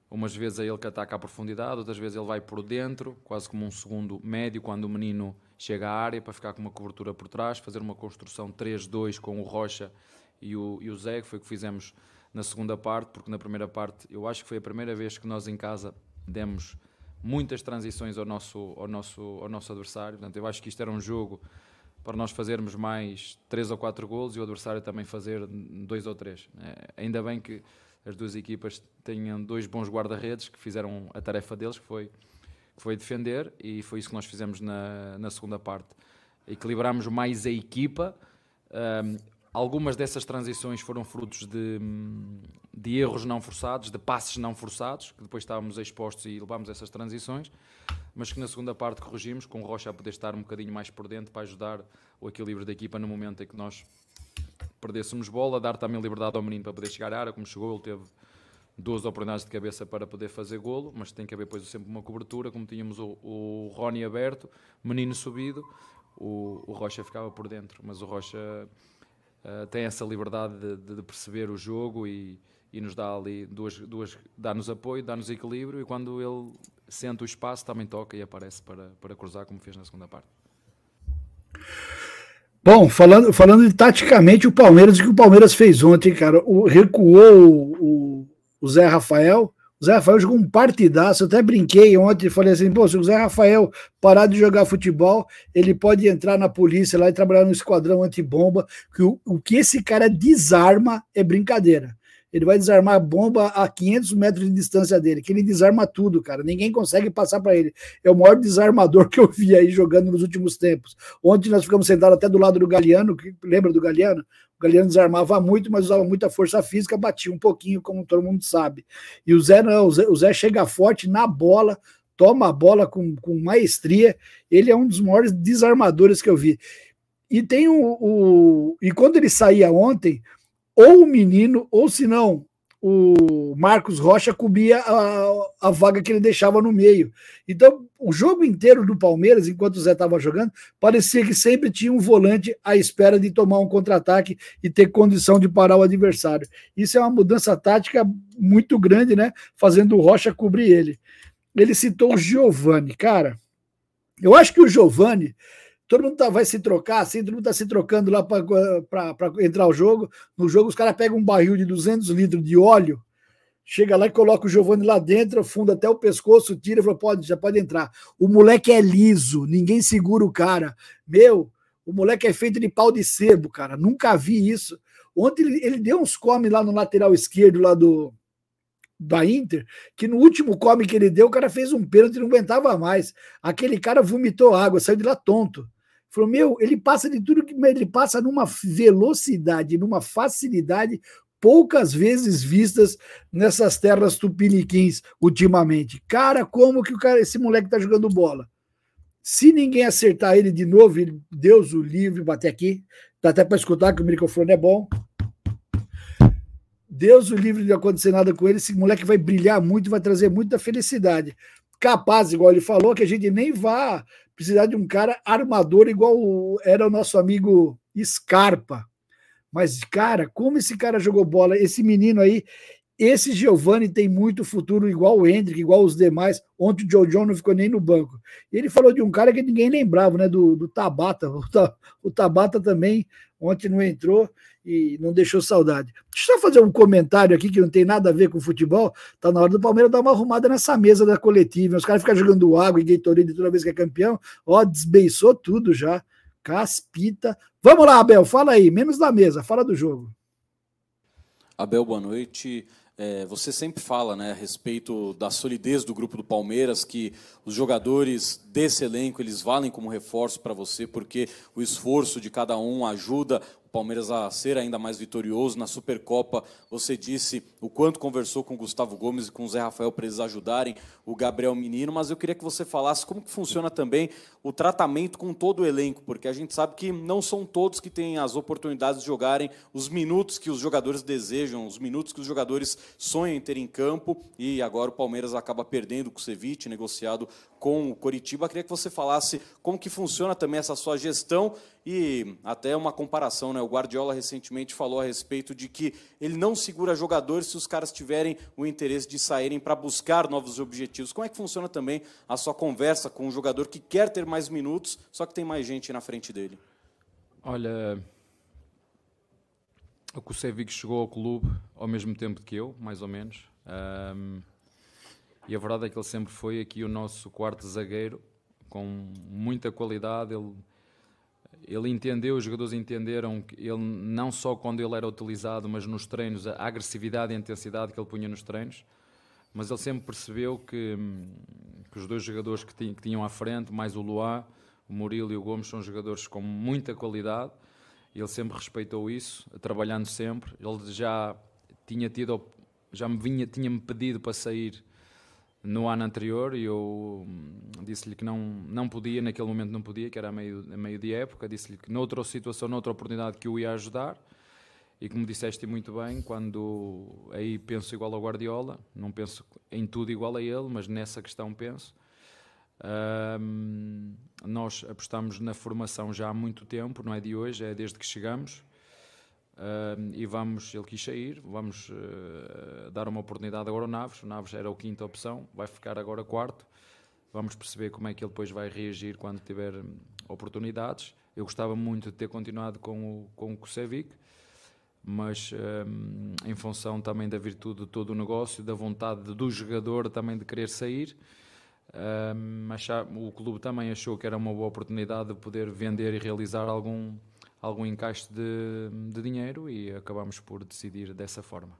umas vezes é ele que ataca a profundidade, outras vezes ele vai por dentro, quase como um segundo médio, quando o menino chega à área para ficar com uma cobertura por trás, fazer uma construção 3-2 com o Rocha e o, e o Zé, que foi o que fizemos na segunda parte, porque na primeira parte eu acho que foi a primeira vez que nós em casa demos muitas transições ao nosso, ao nosso, ao nosso adversário. Portanto, eu acho que isto era um jogo para nós fazermos mais três ou quatro golos e o adversário também fazer dois ou três. É, ainda bem que as duas equipas tenham dois bons guarda-redes que fizeram a tarefa deles, que foi, que foi defender, e foi isso que nós fizemos na, na segunda parte. Equilibramos mais a equipa. Um, Algumas dessas transições foram frutos de, de, erros não forçados, de passes não forçados, que depois estávamos expostos e levámos essas transições, mas que na segunda parte corrigimos, com o Rocha a poder estar um bocadinho mais por dentro para ajudar o equilíbrio da equipa no momento em que nós perdêssemos bola, dar também liberdade ao menino para poder chegar à área, como chegou, ele teve duas oportunidades de cabeça para poder fazer golo, mas tem que haver depois sempre uma cobertura, como tínhamos o, o Rony aberto, menino subido, o, o Rocha ficava por dentro, mas o Rocha uh, tem essa liberdade de, de, perceber o jogo e, e nos dá ali duas, duas dá-nos apoio, dá-nos equilíbrio e quando ele sente o espaço também toca e aparece para, para cruzar como fez na segunda parte. Bom, falando, falando de taticamente o Palmeiras, o que o Palmeiras fez ontem, cara, o, recuou o, o, o Zé Rafael, Zé Rafael jogou um partidaço. Eu até brinquei ontem, falei assim: pô, se o Zé Rafael parar de jogar futebol, ele pode entrar na polícia lá e trabalhar no esquadrão antibomba. Que o, o que esse cara desarma é brincadeira. Ele vai desarmar a bomba a 500 metros de distância dele, que ele desarma tudo, cara. Ninguém consegue passar para ele. É o maior desarmador (laughs) que eu vi aí jogando nos últimos tempos. Ontem nós ficamos sentados até do lado do Galeano, que, lembra do Galeano? O Galeano desarmava muito, mas usava muita força física, batia um pouquinho, como todo mundo sabe. E o Zé não, o Zé, o Zé chega forte na bola, toma a bola com, com maestria. Ele é um dos maiores desarmadores que eu vi. E tem o, o. E quando ele saía ontem, ou o menino, ou se não, o Marcos Rocha cobria a, a vaga que ele deixava no meio. Então, o jogo inteiro do Palmeiras, enquanto o Zé estava jogando, parecia que sempre tinha um volante à espera de tomar um contra-ataque e ter condição de parar o adversário. Isso é uma mudança tática muito grande, né? Fazendo o Rocha cobrir ele. Ele citou o Giovani. Cara, eu acho que o Giovani todo mundo tá, vai se trocar, assim, todo mundo está se trocando lá para entrar o jogo. No jogo, os caras pegam um barril de 200 litros de óleo, chega lá e coloca o Giovanni lá dentro, afunda até o pescoço, tira e fala: pode, já pode entrar. O moleque é liso, ninguém segura o cara. Meu, o moleque é feito de pau de sebo, cara. Nunca vi isso. Ontem ele, ele deu uns come lá no lateral esquerdo lá do, da Inter, que no último come que ele deu, o cara fez um pênalti e não aguentava mais. Aquele cara vomitou água, saiu de lá tonto. Falou, meu, ele passa de tudo que ele passa numa velocidade, numa facilidade poucas vezes vistas nessas terras tupiniquins ultimamente. Cara, como que o cara, esse moleque tá jogando bola? Se ninguém acertar ele de novo, ele, Deus o livre, bater aqui, dá até para escutar que o microfone é bom. Deus o livre de acontecer nada com ele, esse moleque vai brilhar muito, vai trazer muita felicidade. Capaz, igual ele falou, que a gente nem vá precisar de um cara armador igual era o nosso amigo Scarpa. Mas, cara, como esse cara jogou bola, esse menino aí, esse Giovanni tem muito futuro, igual o Hendrick, igual os demais. Ontem o Joe John não ficou nem no banco. Ele falou de um cara que ninguém lembrava, né? Do, do Tabata. O, o Tabata também ontem não entrou e não deixou saudade. Deixa eu só fazer um comentário aqui que não tem nada a ver com futebol. Tá na hora do Palmeiras dar uma arrumada nessa mesa da coletiva. Os caras ficam jogando água e Gatorade toda vez que é campeão. Ó, desbeiçou tudo já. Caspita. Vamos lá, Abel, fala aí, menos da mesa, fala do jogo. Abel, boa noite. É, você sempre fala né, a respeito da solidez do grupo do Palmeiras, que os jogadores desse elenco eles valem como reforço para você, porque o esforço de cada um ajuda Palmeiras a ser ainda mais vitorioso. Na Supercopa, você disse o quanto conversou com o Gustavo Gomes e com o Zé Rafael para eles ajudarem o Gabriel Menino, mas eu queria que você falasse como que funciona também o tratamento com todo o elenco, porque a gente sabe que não são todos que têm as oportunidades de jogarem os minutos que os jogadores desejam, os minutos que os jogadores sonham em ter em campo, e agora o Palmeiras acaba perdendo o Kusevich, negociado com o Coritiba. Queria que você falasse como que funciona também essa sua gestão e até uma comparação, né? O Guardiola recentemente falou a respeito de que ele não segura jogadores se os caras tiverem o interesse de saírem para buscar novos objetivos. Como é que funciona também a sua conversa com um jogador que quer ter mais minutos, só que tem mais gente na frente dele? Olha, o Kusevic chegou ao clube ao mesmo tempo que eu, mais ou menos. Um, e a verdade é que ele sempre foi aqui o nosso quarto zagueiro, com muita qualidade. Ele ele entendeu, os jogadores entenderam que ele não só quando ele era utilizado, mas nos treinos, a agressividade e a intensidade que ele punha nos treinos, mas ele sempre percebeu que, que os dois jogadores que, tinham, que tinham à frente, mais o Luá, o Murilo e o Gomes, são jogadores com muita qualidade. Ele sempre respeitou isso, trabalhando sempre. Ele já tinha tido, já me vinha, tinha-me pedido para sair no ano anterior e eu hum, disse-lhe que não, não podia, naquele momento não podia, que era a meio, a meio de época, disse-lhe que noutra situação, noutra oportunidade que o ia ajudar e como disseste muito bem, quando aí penso igual ao Guardiola, não penso em tudo igual a ele, mas nessa questão penso. Um, nós apostamos na formação já há muito tempo, não é de hoje, é desde que chegamos. Uh, e vamos, ele quis sair, vamos uh, dar uma oportunidade agora ao Naves. O Naves era a quinta opção, vai ficar agora quarto. Vamos perceber como é que ele depois vai reagir quando tiver hum, oportunidades. Eu gostava muito de ter continuado com o, com o Kusevic, mas um, em função também da virtude de todo o negócio, da vontade do jogador também de querer sair. Um, achar, o clube também achou que era uma boa oportunidade de poder vender e realizar algum algum encaixe de, de dinheiro e acabamos por decidir dessa forma.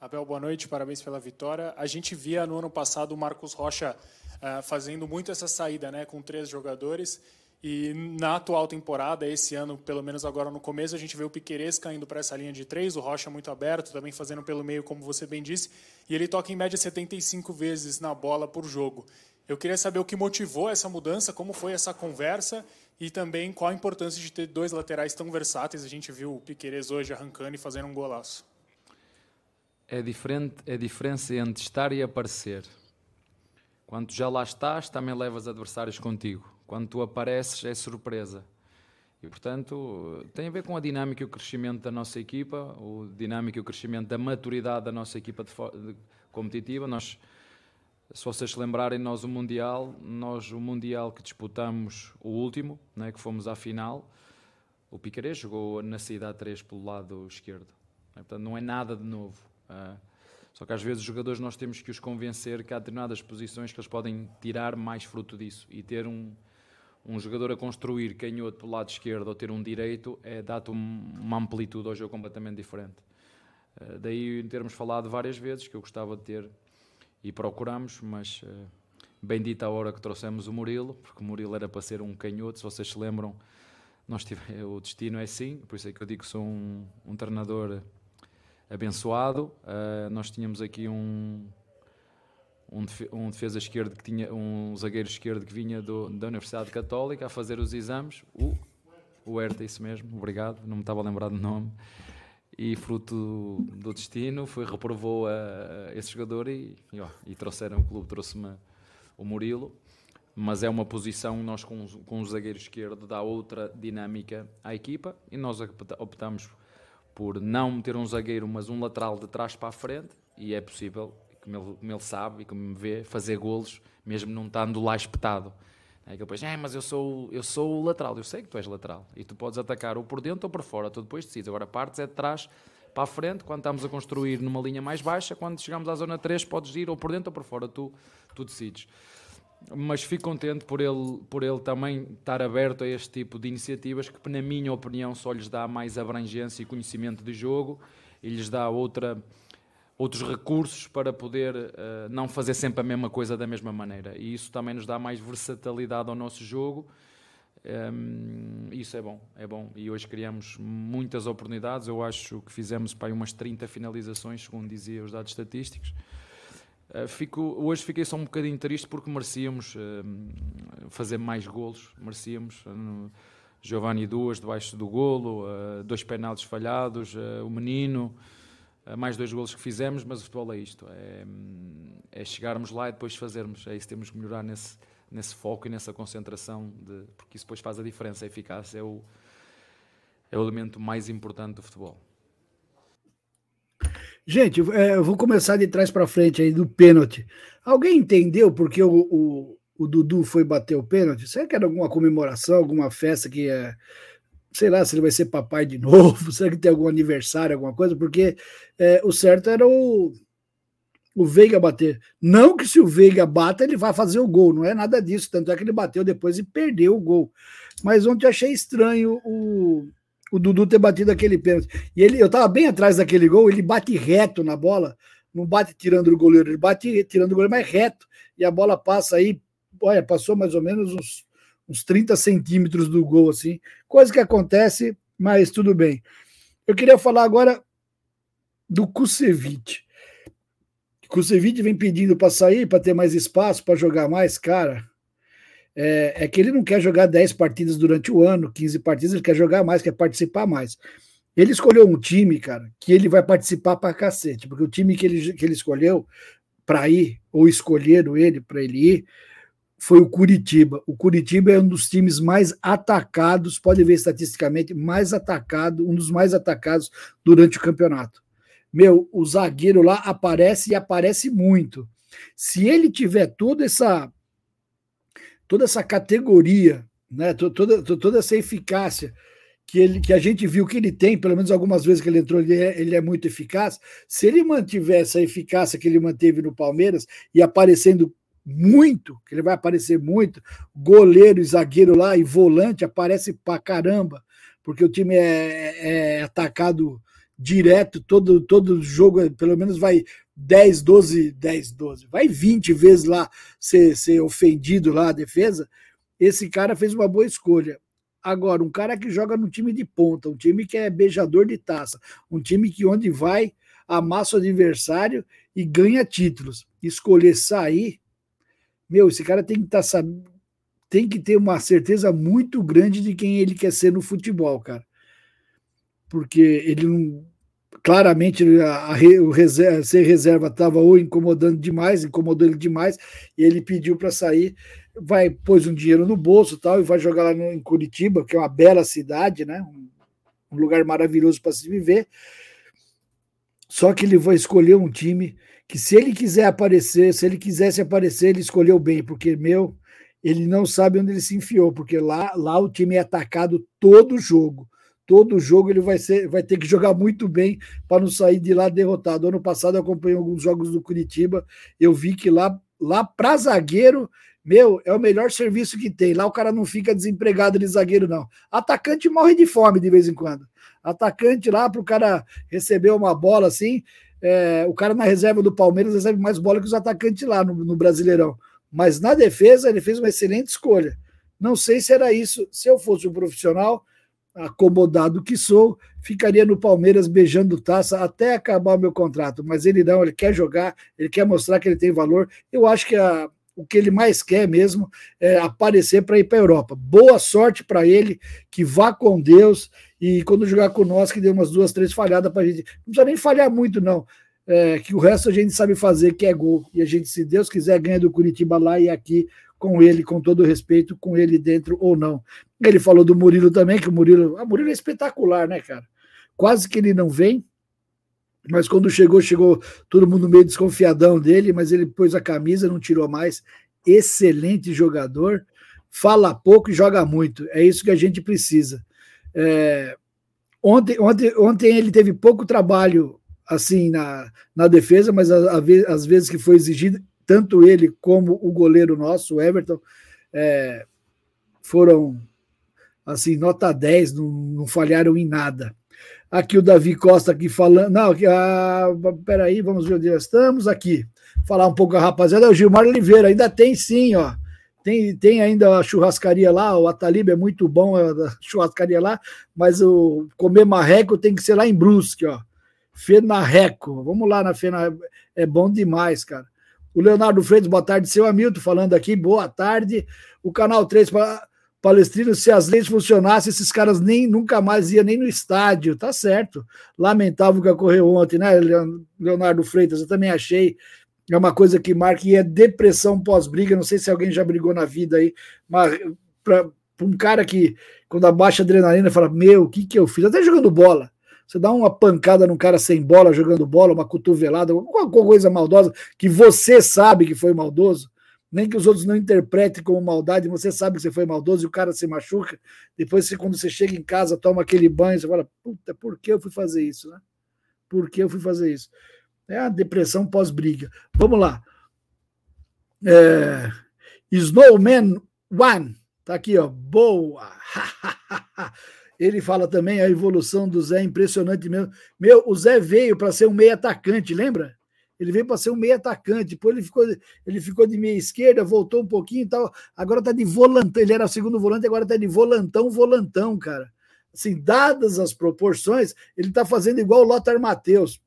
Abel, boa noite, parabéns pela vitória. A gente via no ano passado o Marcos Rocha uh, fazendo muito essa saída, né, com três jogadores. E na atual temporada, esse ano, pelo menos agora no começo, a gente vê o Piquerez caindo para essa linha de três, o Rocha muito aberto, também fazendo pelo meio, como você bem disse, e ele toca em média 75 vezes na bola por jogo. Eu queria saber o que motivou essa mudança, como foi essa conversa e também qual a importância de ter dois laterais tão versáteis. A gente viu o Piqueires hoje arrancando e fazendo um golaço. É diferente é a diferença entre estar e aparecer. Quando já lá estás, também levas adversários contigo. Quando tu apareces, é surpresa. E, portanto, tem a ver com a dinâmica e o crescimento da nossa equipa, o dinâmica e o crescimento da maturidade da nossa equipa de, de competitiva. Nós se vocês se lembrarem, nós o Mundial, nós o Mundial que disputamos, o último, né, que fomos à final, o Picaré jogou na cidade 3 pelo lado esquerdo. Né, portanto, não é nada de novo. Uh, só que às vezes os jogadores nós temos que os convencer que há determinadas posições que eles podem tirar mais fruto disso e ter um, um jogador a construir canhoto pelo lado esquerdo ou ter um direito é dar-te uma amplitude ao jogo completamente diferente. Uh, daí termos falado várias vezes que eu gostava de ter e procuramos, mas uh, bendita a hora que trouxemos o Murilo, porque o Murilo era para ser um canhoto, se vocês se lembram, nós tive, (laughs) o destino é assim, por isso é que eu digo que sou um, um treinador abençoado. Uh, nós tínhamos aqui um, um, defesa esquerdo que tinha um zagueiro esquerdo que vinha do, da Universidade Católica a fazer os exames. O, o Herta, isso mesmo, obrigado, não me estava a lembrar do nome e fruto do destino foi reprovou a, a esse jogador e, e, ó, e trouxeram o clube trouxe-me o Murilo. Mas é uma posição nós com, com o zagueiro esquerdo dá outra dinâmica à equipa e nós optamos por não meter um zagueiro mas um lateral de trás para a frente e é possível como ele, como ele sabe e como me vê fazer golos mesmo não estando lá espetado é que depois, é, mas eu sou, eu sou o lateral. Eu sei que tu és lateral. E tu podes atacar ou por dentro ou por fora. Tu depois decides. Agora, partes é de trás para a frente. Quando estamos a construir numa linha mais baixa, quando chegamos à zona 3, podes ir ou por dentro ou por fora. Tu, tu decides. Mas fico contente por ele, por ele também estar aberto a este tipo de iniciativas que, na minha opinião, só lhes dá mais abrangência e conhecimento de jogo e lhes dá outra outros recursos para poder uh, não fazer sempre a mesma coisa da mesma maneira. E isso também nos dá mais versatilidade ao nosso jogo. Um, isso é bom, é bom. E hoje criamos muitas oportunidades. Eu acho que fizemos para umas 30 finalizações, segundo dizia os dados estatísticos. Uh, fico, hoje fiquei só um bocadinho triste porque merecíamos uh, fazer mais golos, merecíamos. Uh, Giovanni duas debaixo do golo, dois penaltis falhados, o menino, mais dois golos que fizemos, mas o futebol é isto, é, é, chegarmos lá e depois fazermos, é isso temos que melhorar nesse, nesse foco e nessa concentração, de, porque isso depois faz a diferença, a eficácia é o, é o elemento mais importante do futebol. Gente, é, eu vou começar de trás para frente aí do pênalti. Alguém entendeu porque o, o, o, Dudu foi bater o pênalti? Será que era alguma comemoração, alguma festa que é, sei lá, se ele vai ser papai de novo? (laughs) Será que tem algum aniversário, alguma coisa? Porque é, o certo era o, o Veiga bater. Não que se o Veiga bata, ele vai fazer o gol, não é nada disso. Tanto é que ele bateu depois e perdeu o gol. Mas ontem eu achei estranho o, o Dudu ter batido aquele pênalti. E ele, eu tava bem atrás daquele gol, ele bate reto na bola, não bate tirando o goleiro, ele bate tirando o goleiro, mas reto. E a bola passa aí, olha, passou mais ou menos uns uns 30 centímetros do gol, assim. Coisa que acontece, mas tudo bem. Eu queria falar agora do Kusevich. Kusevich vem pedindo para sair, para ter mais espaço, para jogar mais, cara. É, é, que ele não quer jogar 10 partidas durante o ano, 15 partidas, ele quer jogar mais, quer participar mais. Ele escolheu um time, cara, que ele vai participar para cacete, porque o time que ele, que ele escolheu para ir, ou escolheram ele para ele ir, foi o Curitiba. O Curitiba é um dos times mais atacados, pode ver estatisticamente, mais atacado, um dos mais atacados durante o campeonato. Meu, o zagueiro lá aparece e aparece muito. Se ele tiver toda essa toda essa categoria, né, toda, toda essa eficácia que, ele, que a gente viu que ele tem, pelo menos algumas vezes que ele entrou, ele é, ele é muito eficaz. Se ele mantiver essa eficácia que ele manteve no Palmeiras e aparecendo muito, que ele vai aparecer muito, goleiro e zagueiro lá e volante aparece pra caramba, porque o time é, é atacado direto, todo, todo jogo, pelo menos vai 10, 12, 10, 12, vai 20 vezes lá ser, ser ofendido lá a defesa. Esse cara fez uma boa escolha. Agora, um cara que joga no time de ponta, um time que é beijador de taça, um time que onde vai amassa o adversário e ganha títulos. Escolher sair meu, esse cara tem que estar tá, tem que ter uma certeza muito grande de quem ele quer ser no futebol, cara. Porque ele não. Claramente a, a, o reserva, ser reserva estava ou incomodando demais, incomodou ele demais, e ele pediu para sair, vai pôs um dinheiro no bolso tal, e vai jogar lá no, em Curitiba, que é uma bela cidade, né? Um, um lugar maravilhoso para se viver. Só que ele vai escolher um time que se ele quiser aparecer, se ele quisesse aparecer, ele escolheu bem, porque, meu, ele não sabe onde ele se enfiou, porque lá, lá o time é atacado todo jogo. Todo jogo ele vai, ser, vai ter que jogar muito bem para não sair de lá derrotado. Ano passado eu acompanhei alguns jogos do Curitiba, eu vi que lá, lá para zagueiro, meu, é o melhor serviço que tem. Lá o cara não fica desempregado de zagueiro, não. Atacante morre de fome de vez em quando. Atacante lá para o cara receber uma bola assim, é, o cara na reserva do Palmeiras recebe mais bola que os atacantes lá no, no Brasileirão. Mas na defesa ele fez uma excelente escolha. Não sei se era isso. Se eu fosse um profissional, acomodado que sou, ficaria no Palmeiras beijando taça até acabar o meu contrato. Mas ele não, ele quer jogar, ele quer mostrar que ele tem valor. Eu acho que a, o que ele mais quer mesmo é aparecer para ir para a Europa. Boa sorte para ele, que vá com Deus e quando jogar com nós, que dê umas duas, três falhadas para a gente. Não precisa nem falhar muito, não. É, que o resto a gente sabe fazer, que é gol. E a gente, se Deus quiser, ganha do Curitiba lá e aqui com ele, com todo respeito, com ele dentro ou não. Ele falou do Murilo também, que o Murilo. Ah, Murilo é espetacular, né, cara? Quase que ele não vem, mas quando chegou, chegou todo mundo meio desconfiadão dele, mas ele pôs a camisa, não tirou mais. Excelente jogador, fala pouco e joga muito. É isso que a gente precisa. É, ontem, ontem, ontem ele teve pouco trabalho assim na, na defesa, mas às vezes que foi exigido, tanto ele como o goleiro nosso, o Everton, é, foram assim, nota 10, não, não falharam em nada. Aqui o Davi Costa aqui falando. Não, aqui, ah, peraí, vamos ver onde nós estamos. Aqui. Falar um pouco a rapaziada. O Gilmar Oliveira, ainda tem sim, ó. Tem, tem ainda a churrascaria lá, o Atalib é muito bom, a churrascaria lá, mas o comer marreco tem que ser lá em Brusque, ó. Fenarreco. Vamos lá na Fena. É bom demais, cara. O Leonardo Freitas, boa tarde. Seu Hamilton falando aqui, boa tarde. O canal 3 para Palestrino, se as leis funcionassem, esses caras nem nunca mais iam nem no estádio. Tá certo. Lamentável o que ocorreu ontem, né, Leonardo Freitas? Eu também achei é uma coisa que marca e é depressão pós-briga. Não sei se alguém já brigou na vida aí, mas para um cara que, quando abaixa a adrenalina, fala: Meu, o que, que eu fiz? Até jogando bola. Você dá uma pancada num cara sem bola, jogando bola, uma cotovelada, alguma coisa maldosa, que você sabe que foi maldoso, nem que os outros não interpretem como maldade, você sabe que você foi maldoso e o cara se machuca. Depois, você, quando você chega em casa, toma aquele banho, você fala: Puta, por que eu fui fazer isso? Né? Por que eu fui fazer isso? É a depressão pós-briga. Vamos lá. É, Snowman One. Tá aqui, ó. Boa. (laughs) Ele fala também a evolução do Zé, impressionante mesmo. Meu, o Zé veio para ser um meio atacante, lembra? Ele veio para ser um meio atacante, depois ele ficou, ele ficou de meia esquerda, voltou um pouquinho e tal. Agora tá de volantão. Ele era o segundo volante, agora tá de volantão, volantão, cara. Assim, dadas as proporções, ele tá fazendo igual o Lothar Matheus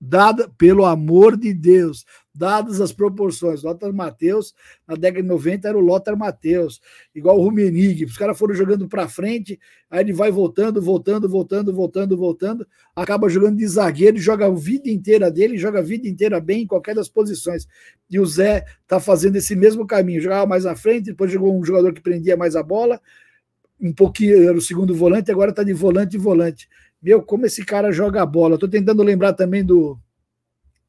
dada, pelo amor de Deus, dadas as proporções. Lothar Matheus, na década de 90, era o Lothar Matheus, igual o Rumenig. Os caras foram jogando para frente, aí ele vai voltando, voltando, voltando, voltando, voltando, acaba jogando de zagueiro, joga a vida inteira dele, joga a vida inteira bem em qualquer das posições. E o Zé tá fazendo esse mesmo caminho, jogava mais à frente, depois jogou um jogador que prendia mais a bola, um pouquinho era o segundo volante, agora tá de volante e volante. Meu, como esse cara joga bola. Estou tentando lembrar também do,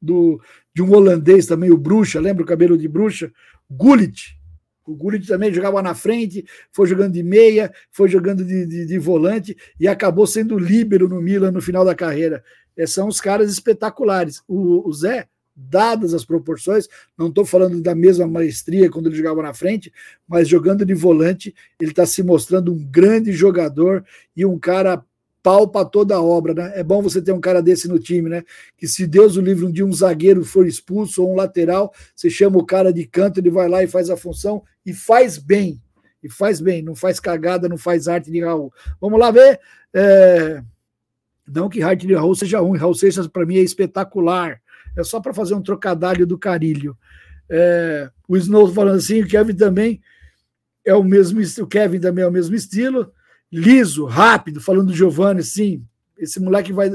do de um holandês também, o Bruxa, lembra o cabelo de Bruxa? Gullit. O Gullit também jogava na frente, foi jogando de meia, foi jogando de, de, de volante e acabou sendo líbero no Milan no final da carreira. É, são os caras espetaculares. O, o Zé, dadas as proporções, não estou falando da mesma maestria quando ele jogava na frente, mas jogando de volante, ele está se mostrando um grande jogador e um cara pau para toda a obra, né? É bom você ter um cara desse no time, né? Que se Deus o livre um dia um zagueiro for expulso ou um lateral, você chama o cara de canto, ele vai lá e faz a função e faz bem. E faz bem, não faz cagada, não faz arte de Raul. Vamos lá ver. É... Não que arte de Raul seja ruim, Raul Seixas para mim é espetacular. É só para fazer um trocadilho do carilho. É... O Snow falando assim, o Kevin também é o mesmo, o Kevin também é o mesmo estilo liso, rápido, falando do Giovanni, sim. Esse moleque vai.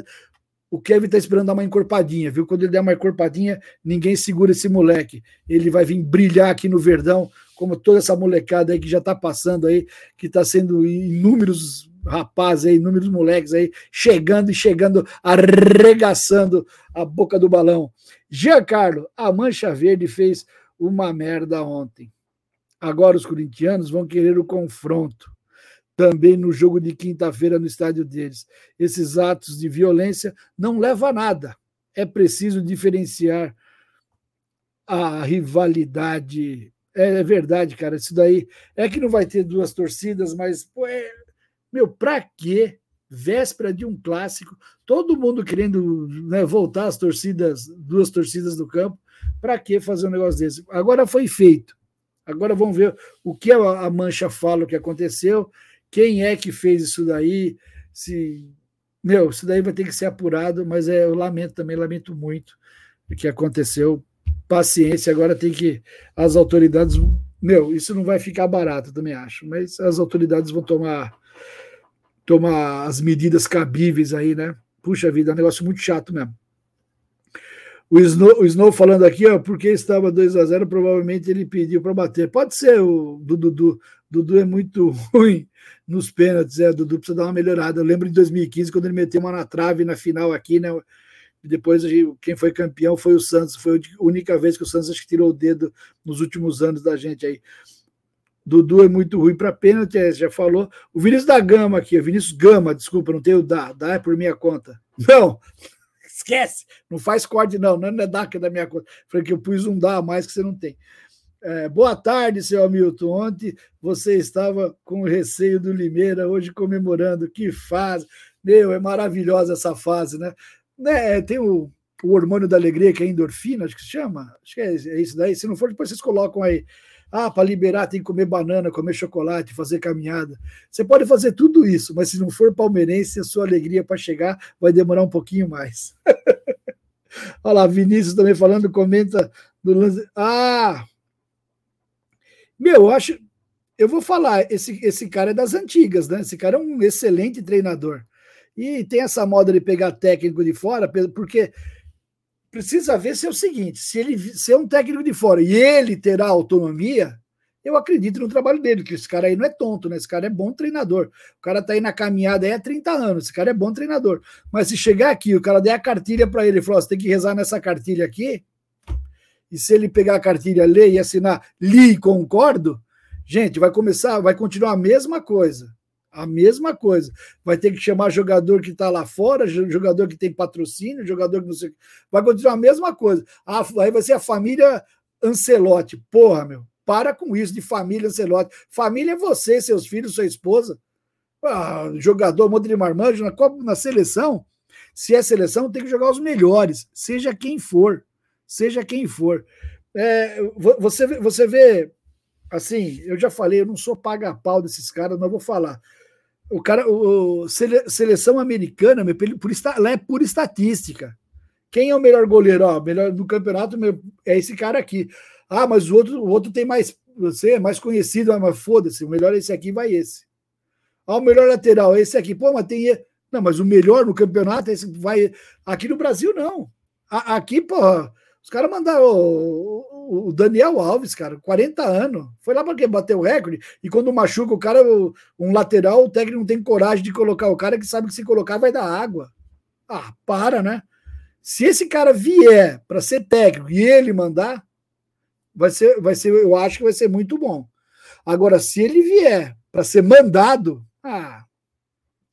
O Kevin tá esperando dar uma encorpadinha, viu? Quando ele der uma encorpadinha, ninguém segura esse moleque. Ele vai vir brilhar aqui no Verdão, como toda essa molecada aí que já tá passando aí, que tá sendo inúmeros rapazes aí, inúmeros moleques aí, chegando e chegando, arregaçando a boca do balão. Giancarlo, a Mancha Verde fez uma merda ontem. Agora os corintianos vão querer o confronto também no jogo de quinta-feira no estádio deles. Esses atos de violência não levam a nada. É preciso diferenciar a rivalidade. É, é verdade, cara. Isso daí é que não vai ter duas torcidas, mas pô, é... meu, para quê? Véspera de um clássico, todo mundo querendo né, voltar às torcidas, duas torcidas do campo. Para que fazer um negócio desse? Agora foi feito. Agora vamos ver o que a Mancha fala, o que aconteceu quem é que fez isso daí? Se meu, isso daí vai ter que ser apurado, mas é, eu lamento também, lamento muito o que aconteceu. Paciência, agora tem que as autoridades, meu, isso não vai ficar barato, também acho, mas as autoridades vão tomar tomar as medidas cabíveis aí, né? Puxa vida, é um negócio muito chato mesmo. O Snow, o Snow falando aqui, ó, porque estava 2 a 0 provavelmente ele pediu para bater. Pode ser, o Dudu. Dudu é muito (laughs) ruim nos pênaltis, é, Dudu precisa dar uma melhorada. Eu lembro de 2015, quando ele meteu uma na trave na final aqui, né? Depois quem foi campeão foi o Santos. Foi a única vez que o Santos acho que tirou o dedo nos últimos anos da gente aí. Dudu é muito ruim para pênalti, é, já falou. O Vinícius da Gama aqui, Vinícius Gama, desculpa, não tem o da, dá é por minha conta. (laughs) Não, esquece, não faz corte não, não é da que é da minha conta. Falei que eu pus um dá a mais que você não tem. É, boa tarde, seu Hamilton. Ontem você estava com receio do Limeira, hoje comemorando. Que fase! Meu, é maravilhosa essa fase, né? né tem o, o hormônio da alegria, que é endorfina, acho que se chama. Acho que é, é isso daí. Se não for, depois vocês colocam aí. Ah, para liberar tem que comer banana, comer chocolate, fazer caminhada. Você pode fazer tudo isso, mas se não for palmeirense, a sua alegria para chegar vai demorar um pouquinho mais. (laughs) Olha lá, Vinícius também falando, comenta do lance. Ah! Meu, eu acho. Eu vou falar, esse, esse cara é das antigas, né? Esse cara é um excelente treinador. E tem essa moda de pegar técnico de fora, porque precisa ver se é o seguinte: se ele se é um técnico de fora e ele terá autonomia, eu acredito no trabalho dele, que esse cara aí não é tonto, né? Esse cara é bom treinador. O cara tá aí na caminhada aí há 30 anos, esse cara é bom treinador. Mas se chegar aqui, o cara der a cartilha para ele e falar: você tem que rezar nessa cartilha aqui, e se ele pegar a cartilha, ler e assinar, li e concordo, gente, vai começar, vai continuar a mesma coisa a mesma coisa. Vai ter que chamar jogador que está lá fora, jogador que tem patrocínio, jogador que não sei. Vai continuar a mesma coisa. Aí vai ser a família Ancelotti. Porra, meu, para com isso de família Ancelotti. Família é você, seus filhos, sua esposa. Ah, jogador, monte de marmanjo na, na seleção. Se é seleção, tem que jogar os melhores, seja quem for. Seja quem for. É, você, você vê assim, eu já falei, eu não sou paga-pau desses caras, não vou falar. O cara, o, seleção americana, por, lá é por estatística. Quem é o melhor goleiro? Ó, melhor do campeonato meu, é esse cara aqui. Ah, mas o outro, o outro tem mais. Você é mais conhecido, ah, mas foda-se, o melhor é esse aqui, vai esse. Ah, o melhor lateral é esse aqui. Pô, mas tem. Não, mas o melhor no campeonato é esse vai. Aqui no Brasil, não. Aqui, porra, os caras mandaram o, o, Daniel Alves, cara, 40 anos. Foi lá para bater o recorde. E quando machuca o cara, um lateral, o técnico não tem coragem de colocar o cara que sabe que se colocar vai dar água. Ah, para, né? Se esse cara vier para ser técnico e ele mandar, vai ser, vai ser, eu acho que vai ser muito bom. Agora, se ele vier para ser mandado, ah,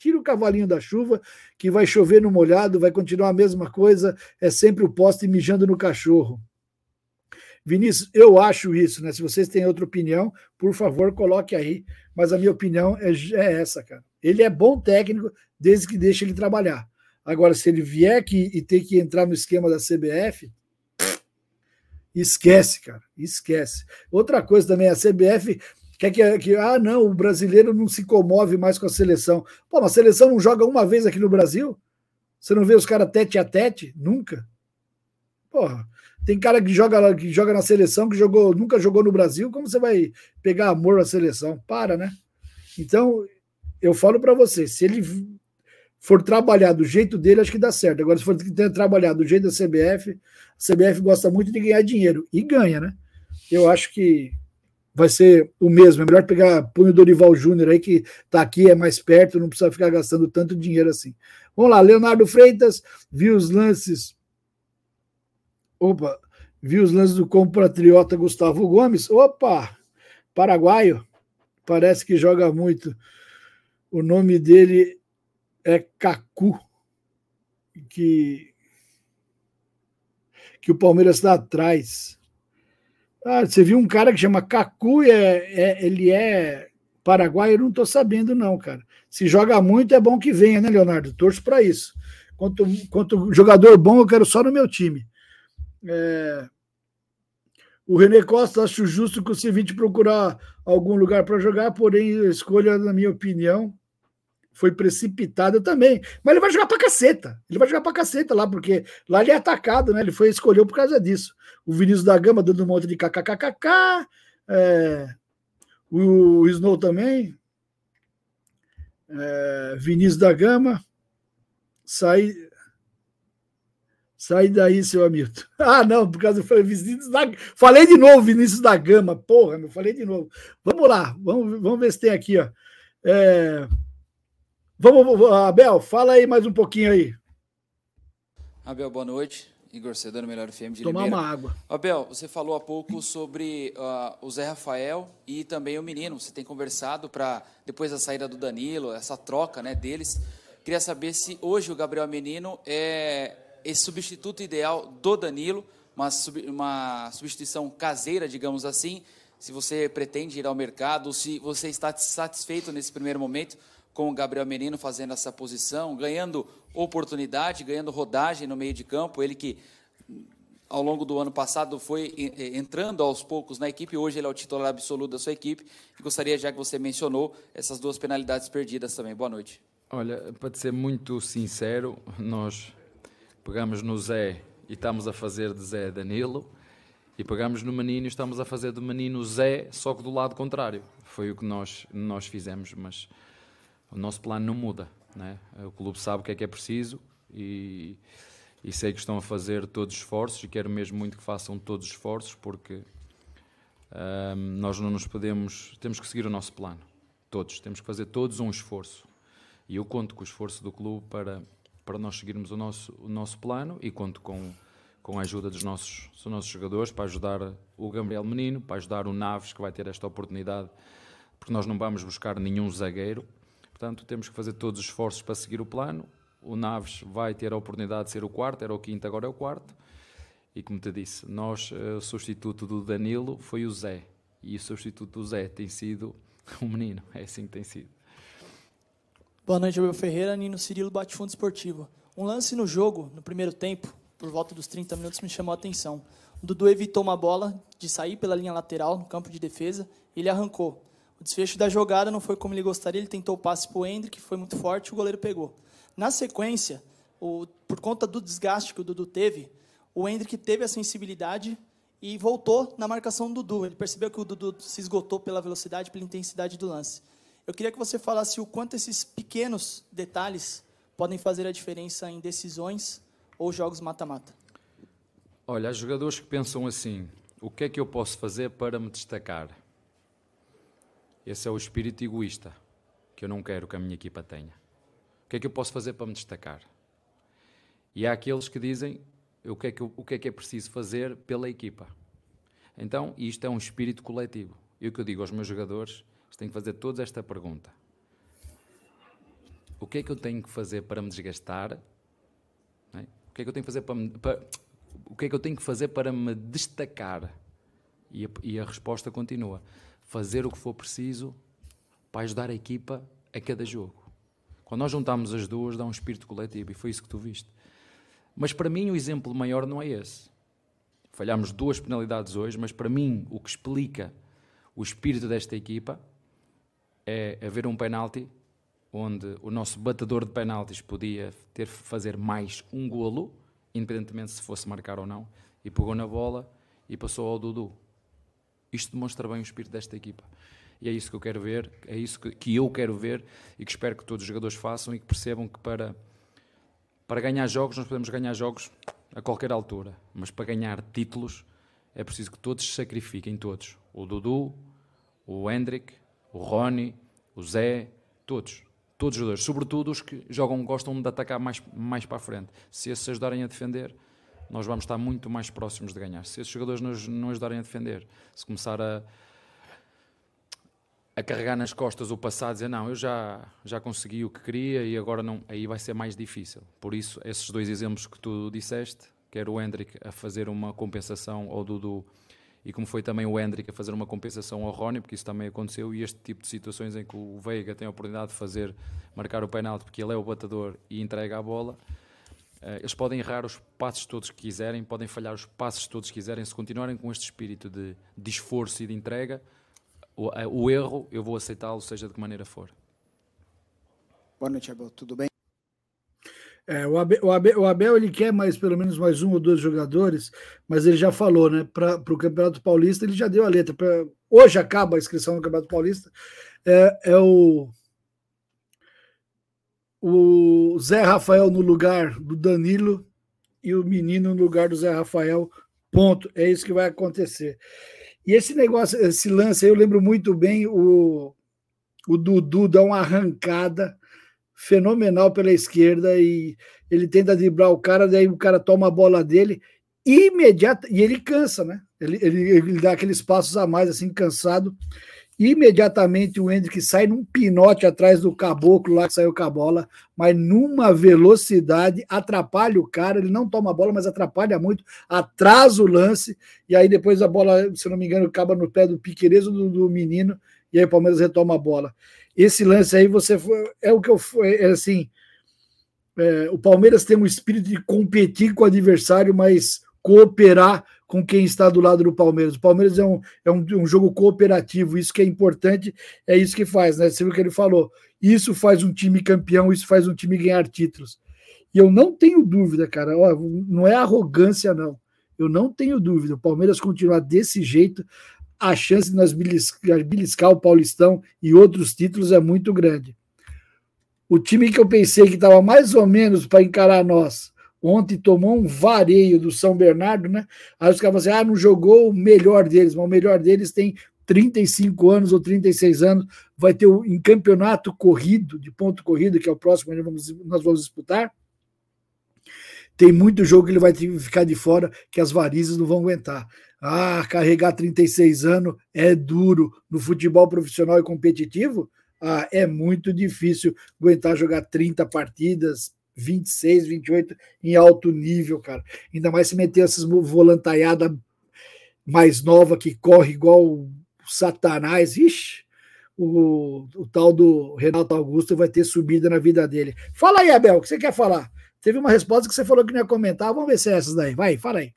tira o cavalinho da chuva, que vai chover no molhado, vai continuar a mesma coisa, é sempre o poste mijando no cachorro. Vinícius, eu acho isso, né? Se vocês têm outra opinião, por favor, coloque aí. Mas a minha opinião é, é essa, cara. Ele é bom técnico desde que deixe ele trabalhar. Agora, se ele vier aqui e ter que entrar no esquema da CBF, esquece, cara, esquece. Outra coisa também, a CBF Quer que, que, ah, não, o brasileiro não se comove mais com a seleção. Pô, mas a seleção não joga uma vez aqui no Brasil? Você não vê os caras tete a tete? Nunca. Porra, tem cara que joga, que joga na seleção, que jogou, nunca jogou no Brasil. Como você vai pegar amor à seleção? Para, né? Então, eu falo para você, se ele for trabalhar do jeito dele, acho que dá certo. Agora, se for trabalhar do jeito da CBF, a CBF gosta muito de ganhar dinheiro. E ganha, né? Eu acho que vai ser o mesmo. É melhor pegar punho Dorival Júnior aí, que está aqui, é mais perto, não precisa ficar gastando tanto dinheiro assim. Vamos lá, Leonardo Freitas, viu os lances. Opa, viu os lances do compatriota Gustavo Gomes. Opa, paraguaio, parece que joga muito. O nome dele é Cacu, que, que o Palmeiras está atrás. Ah, você viu um cara que chama Cacu, é, é, ele é paraguaio, eu não estou sabendo, não, cara. Se joga muito, é bom que venha, né, Leonardo? Torço para isso. Quanto, quanto jogador bom, eu quero só no meu time. É... O René Costa, acho justo que o Civite procurar algum lugar para jogar, porém, escolha, na minha opinião, foi precipitado também. Mas ele vai jogar pra caceta. Ele vai jogar pra caceta lá, porque lá ele é atacado, né? Ele foi escolheu por causa disso. O Vinícius da Gama dando um monte de kkkk. É, o Snow também. É, Vinícius da Gama. Sai. Sai daí, seu Hamilton. (laughs) Ah, não, por causa do Vinícius da Falei de novo, Vinícius da Gama. Porra, meu, falei de novo. Vamos lá, vamos, vamos ver se tem aqui, ó. É, Vamos, Abel, fala aí mais um pouquinho aí. Abel, boa noite. Igor Sedano, Melhor FM de Tomar Limeira. uma água. Abel, você falou há pouco sobre uh, o Zé Rafael e também o menino. Você tem conversado para, depois da saída do Danilo, essa troca né, deles. Queria saber se hoje o Gabriel Menino é esse substituto ideal do Danilo uma, uma substituição caseira, digamos assim, se você pretende ir ao mercado, se você está satisfeito nesse primeiro momento com o Gabriel Menino fazendo essa posição, ganhando oportunidade, ganhando rodagem no meio de campo, ele que ao longo do ano passado foi entrando aos poucos na equipe, hoje ele é o titular absoluto da sua equipe. E gostaria, já que você mencionou, essas duas penalidades perdidas também. Boa noite. Olha, para ser muito sincero, nós pegamos no Zé e estamos a fazer de Zé Danilo, e pegamos no menino e estamos a fazer do menino Zé, só que do lado contrário. Foi o que nós, nós fizemos, mas o nosso plano não muda. Né? O clube sabe o que é que é preciso e, e sei que estão a fazer todos os esforços e quero mesmo muito que façam todos os esforços porque hum, nós não nos podemos, temos que seguir o nosso plano. Todos, temos que fazer todos um esforço. E eu conto com o esforço do clube para, para nós seguirmos o nosso, o nosso plano e conto com, com a ajuda dos nossos, dos nossos jogadores para ajudar o Gabriel Menino, para ajudar o Naves, que vai ter esta oportunidade, porque nós não vamos buscar nenhum zagueiro Portanto, temos que fazer todos os esforços para seguir o plano. O Naves vai ter a oportunidade de ser o quarto, era o quinto, agora é o quarto. E como te disse, nós, eh, o substituto do Danilo foi o Zé. E o substituto do Zé tem sido (laughs) o menino. É assim que tem sido. Boa noite, Abel Ferreira, Nino Cirilo, Bate Fundo Esportivo. Um lance no jogo, no primeiro tempo, por volta dos 30 minutos, me chamou a atenção. O Dudu evitou uma bola de sair pela linha lateral, no campo de defesa, e ele arrancou. O desfecho da jogada não foi como ele gostaria, ele tentou o passe para o Hendrick, foi muito forte, o goleiro pegou. Na sequência, o, por conta do desgaste que o Dudu teve, o Hendrick teve a sensibilidade e voltou na marcação do Dudu. Ele percebeu que o Dudu se esgotou pela velocidade, pela intensidade do lance. Eu queria que você falasse o quanto esses pequenos detalhes podem fazer a diferença em decisões ou jogos mata-mata. Olha, há jogadores que pensam assim: o que é que eu posso fazer para me destacar? Esse é o espírito egoísta que eu não quero que a minha equipa tenha. O que é que eu posso fazer para me destacar? E há aqueles que dizem o que é que, o que, é, que é preciso fazer pela equipa. Então, isto é um espírito coletivo. E o que eu digo aos meus jogadores, têm que fazer todos esta pergunta. O que é que eu tenho que fazer para me desgastar? É? O que é que eu tenho que fazer para, me, para, o que é que eu tenho que fazer para me destacar? E a, e a resposta continua fazer o que for preciso para ajudar a equipa a cada jogo. Quando nós juntamos as duas, dá um espírito coletivo e foi isso que tu viste. Mas para mim o exemplo maior não é esse. Falhámos duas penalidades hoje, mas para mim o que explica o espírito desta equipa é haver um penalti onde o nosso batedor de penaltis podia ter fazer mais um golo, independentemente se fosse marcar ou não, e pegou na bola e passou ao Dudu. Isto demonstra bem o espírito desta equipa. E é isso que eu quero ver, é isso que, que eu quero ver e que espero que todos os jogadores façam e que percebam que para, para ganhar jogos, nós podemos ganhar jogos a qualquer altura, mas para ganhar títulos é preciso que todos se sacrifiquem, todos. O Dudu, o Hendrick, o Rony, o Zé, todos. Todos os jogadores, sobretudo os que jogam, gostam de atacar mais, mais para a frente. Se esses ajudarem a defender, nós vamos estar muito mais próximos de ganhar. Se esses jogadores nos, não ajudarem a defender, se começar a, a carregar nas costas o passado, dizer não, eu já, já consegui o que queria e agora não, aí vai ser mais difícil. Por isso, esses dois exemplos que tu disseste, quer o Hendrick a fazer uma compensação ao Dudu e como foi também o Hendrick a fazer uma compensação ao Rony, porque isso também aconteceu, e este tipo de situações em que o Veiga tem a oportunidade de fazer, marcar o penalti porque ele é o batedor e entrega a bola, eles podem errar os passos todos que quiserem, podem falhar os passos todos que quiserem, se continuarem com este espírito de, de esforço e de entrega, o, eh, o erro eu vou aceitá-lo, seja de que maneira for. Boa noite, Abel. Tudo bem? É, o, Abel, o, Abel, o, Abel, ele quer mais pelo menos mais um ou dois jogadores, mas ele já falou, né? Para o Campeonato Paulista, ele já deu a letra. Pra, hoje acaba a inscrição no Campeonato Paulista. É, é o o Zé Rafael no lugar do Danilo e o menino no lugar do Zé Rafael. Ponto. É isso que vai acontecer. E esse negócio, esse lance, eu lembro muito bem o, o Dudu dá uma arrancada fenomenal pela esquerda e ele tenta driblar o cara, daí o cara toma a bola dele imediata e ele cansa, né? Ele, ele, ele dá aqueles passos a mais assim cansado imediatamente o Hendrick sai num pinote atrás do caboclo lá que saiu com a bola, mas numa velocidade, atrapalha o cara, ele não toma a bola, mas atrapalha muito, atrasa o lance, e aí depois a bola, se não me engano, acaba no pé do Piqueires do, do menino, e aí o Palmeiras retoma a bola. Esse lance aí, você é o que eu é assim. É, o Palmeiras tem um espírito de competir com o adversário, mas cooperar com quem está do lado do Palmeiras. O Palmeiras é um, é um, um, jogo cooperativo, isso que é importante, é isso que faz, né? Você viu o que ele falou. Isso faz um time campeão, isso faz um time ganhar títulos. E eu não tenho dúvida, cara, ó, não é arrogância, não. Eu não tenho dúvida. O Palmeiras continuar desse jeito, a chance de nós beliscar o Paulistão e outros títulos é muito grande. O time que eu pensei que estava mais ou menos para encarar nós, Ontem tomou um vareio do São Bernardo, né? Aí os caras falam assim: ah, não jogou o melhor deles, mas o melhor deles tem 35 anos ou 36 anos, vai ter um, em campeonato corrido, de ponto corrido, que é o próximo que vamos, nós vamos disputar. Tem muito jogo que ele vai ter que ficar de fora, que as varizes não vão aguentar. Ah, carregar 36 anos é duro no futebol profissional e competitivo. Ah, é muito difícil aguentar jogar 30 partidas, 26, 28 em alto nível, cara. Ainda mais se meter essas volantaiadas mais nova que corre igual o Satanás. Ixi, o, o tal do Renato Augusto vai ter subida na vida dele. Fala aí, Abel, o que você quer falar? Teve uma resposta que você falou que não ia comentar. Vamos ver se é essas daí. Vai, fala aí.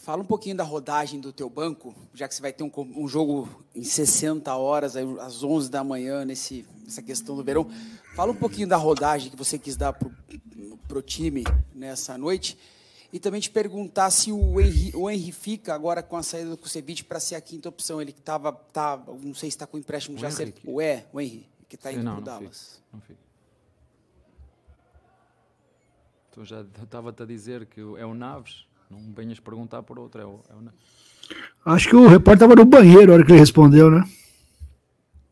Fala um pouquinho da rodagem do teu banco, já que você vai ter um, um jogo em 60 horas, às 11 da manhã, nesse, nessa questão do verão. Fala um pouquinho da rodagem que você quis dar para o time nessa noite. E também te perguntar se o Henry, o Henry fica agora com a saída do Kusevich para ser a quinta opção. Ele que estava, tá, não sei se está com o empréstimo o já certo. O é, o Henry, que está indo para o Dallas. Não fica. Então já estava-te a dizer que é o Naves. Não venhas perguntar por outro, é o, é o. Acho que o repórter estava no banheiro na hora que ele respondeu, né?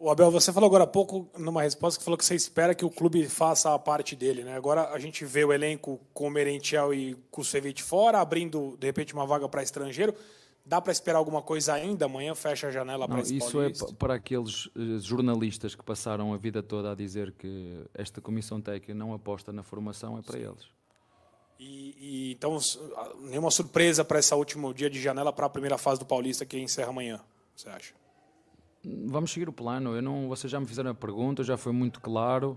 O Abel, você falou agora há pouco, numa resposta, que falou que você espera que o clube faça a parte dele, né? Agora a gente vê o elenco com o Merentiel e Kusevich fora, abrindo, de repente, uma vaga para estrangeiro. Dá para esperar alguma coisa ainda? Amanhã fecha a janela para esse Isso é para aqueles eh, jornalistas que passaram a vida toda a dizer que esta comissão técnica não aposta na formação, é para Sim. eles. E, e, então, nenhuma surpresa para esse último dia de janela para a primeira fase do Paulista que encerra amanhã, você acha? Vamos seguir o plano. Eu não, vocês já me fizeram a pergunta, já foi muito claro.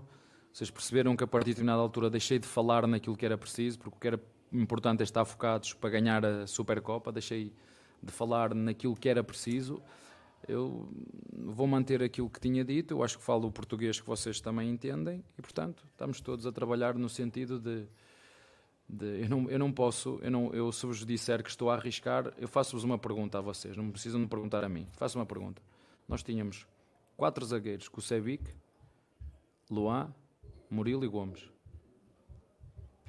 Vocês perceberam que a partir de determinada altura deixei de falar naquilo que era preciso, porque o que era importante é estar focados para ganhar a Supercopa. Deixei de falar naquilo que era preciso. Eu vou manter aquilo que tinha dito. Eu acho que falo o português que vocês também entendem e, portanto, estamos todos a trabalhar no sentido de. De eu, não, eu não posso, eu, não, eu se vos disser que estou a arriscar, eu faço-vos uma pergunta a vocês, não precisam de perguntar a mim. Faço uma pergunta nós tínhamos quatro zagueiros, Kusevic, Luan, Murilo e Gomes.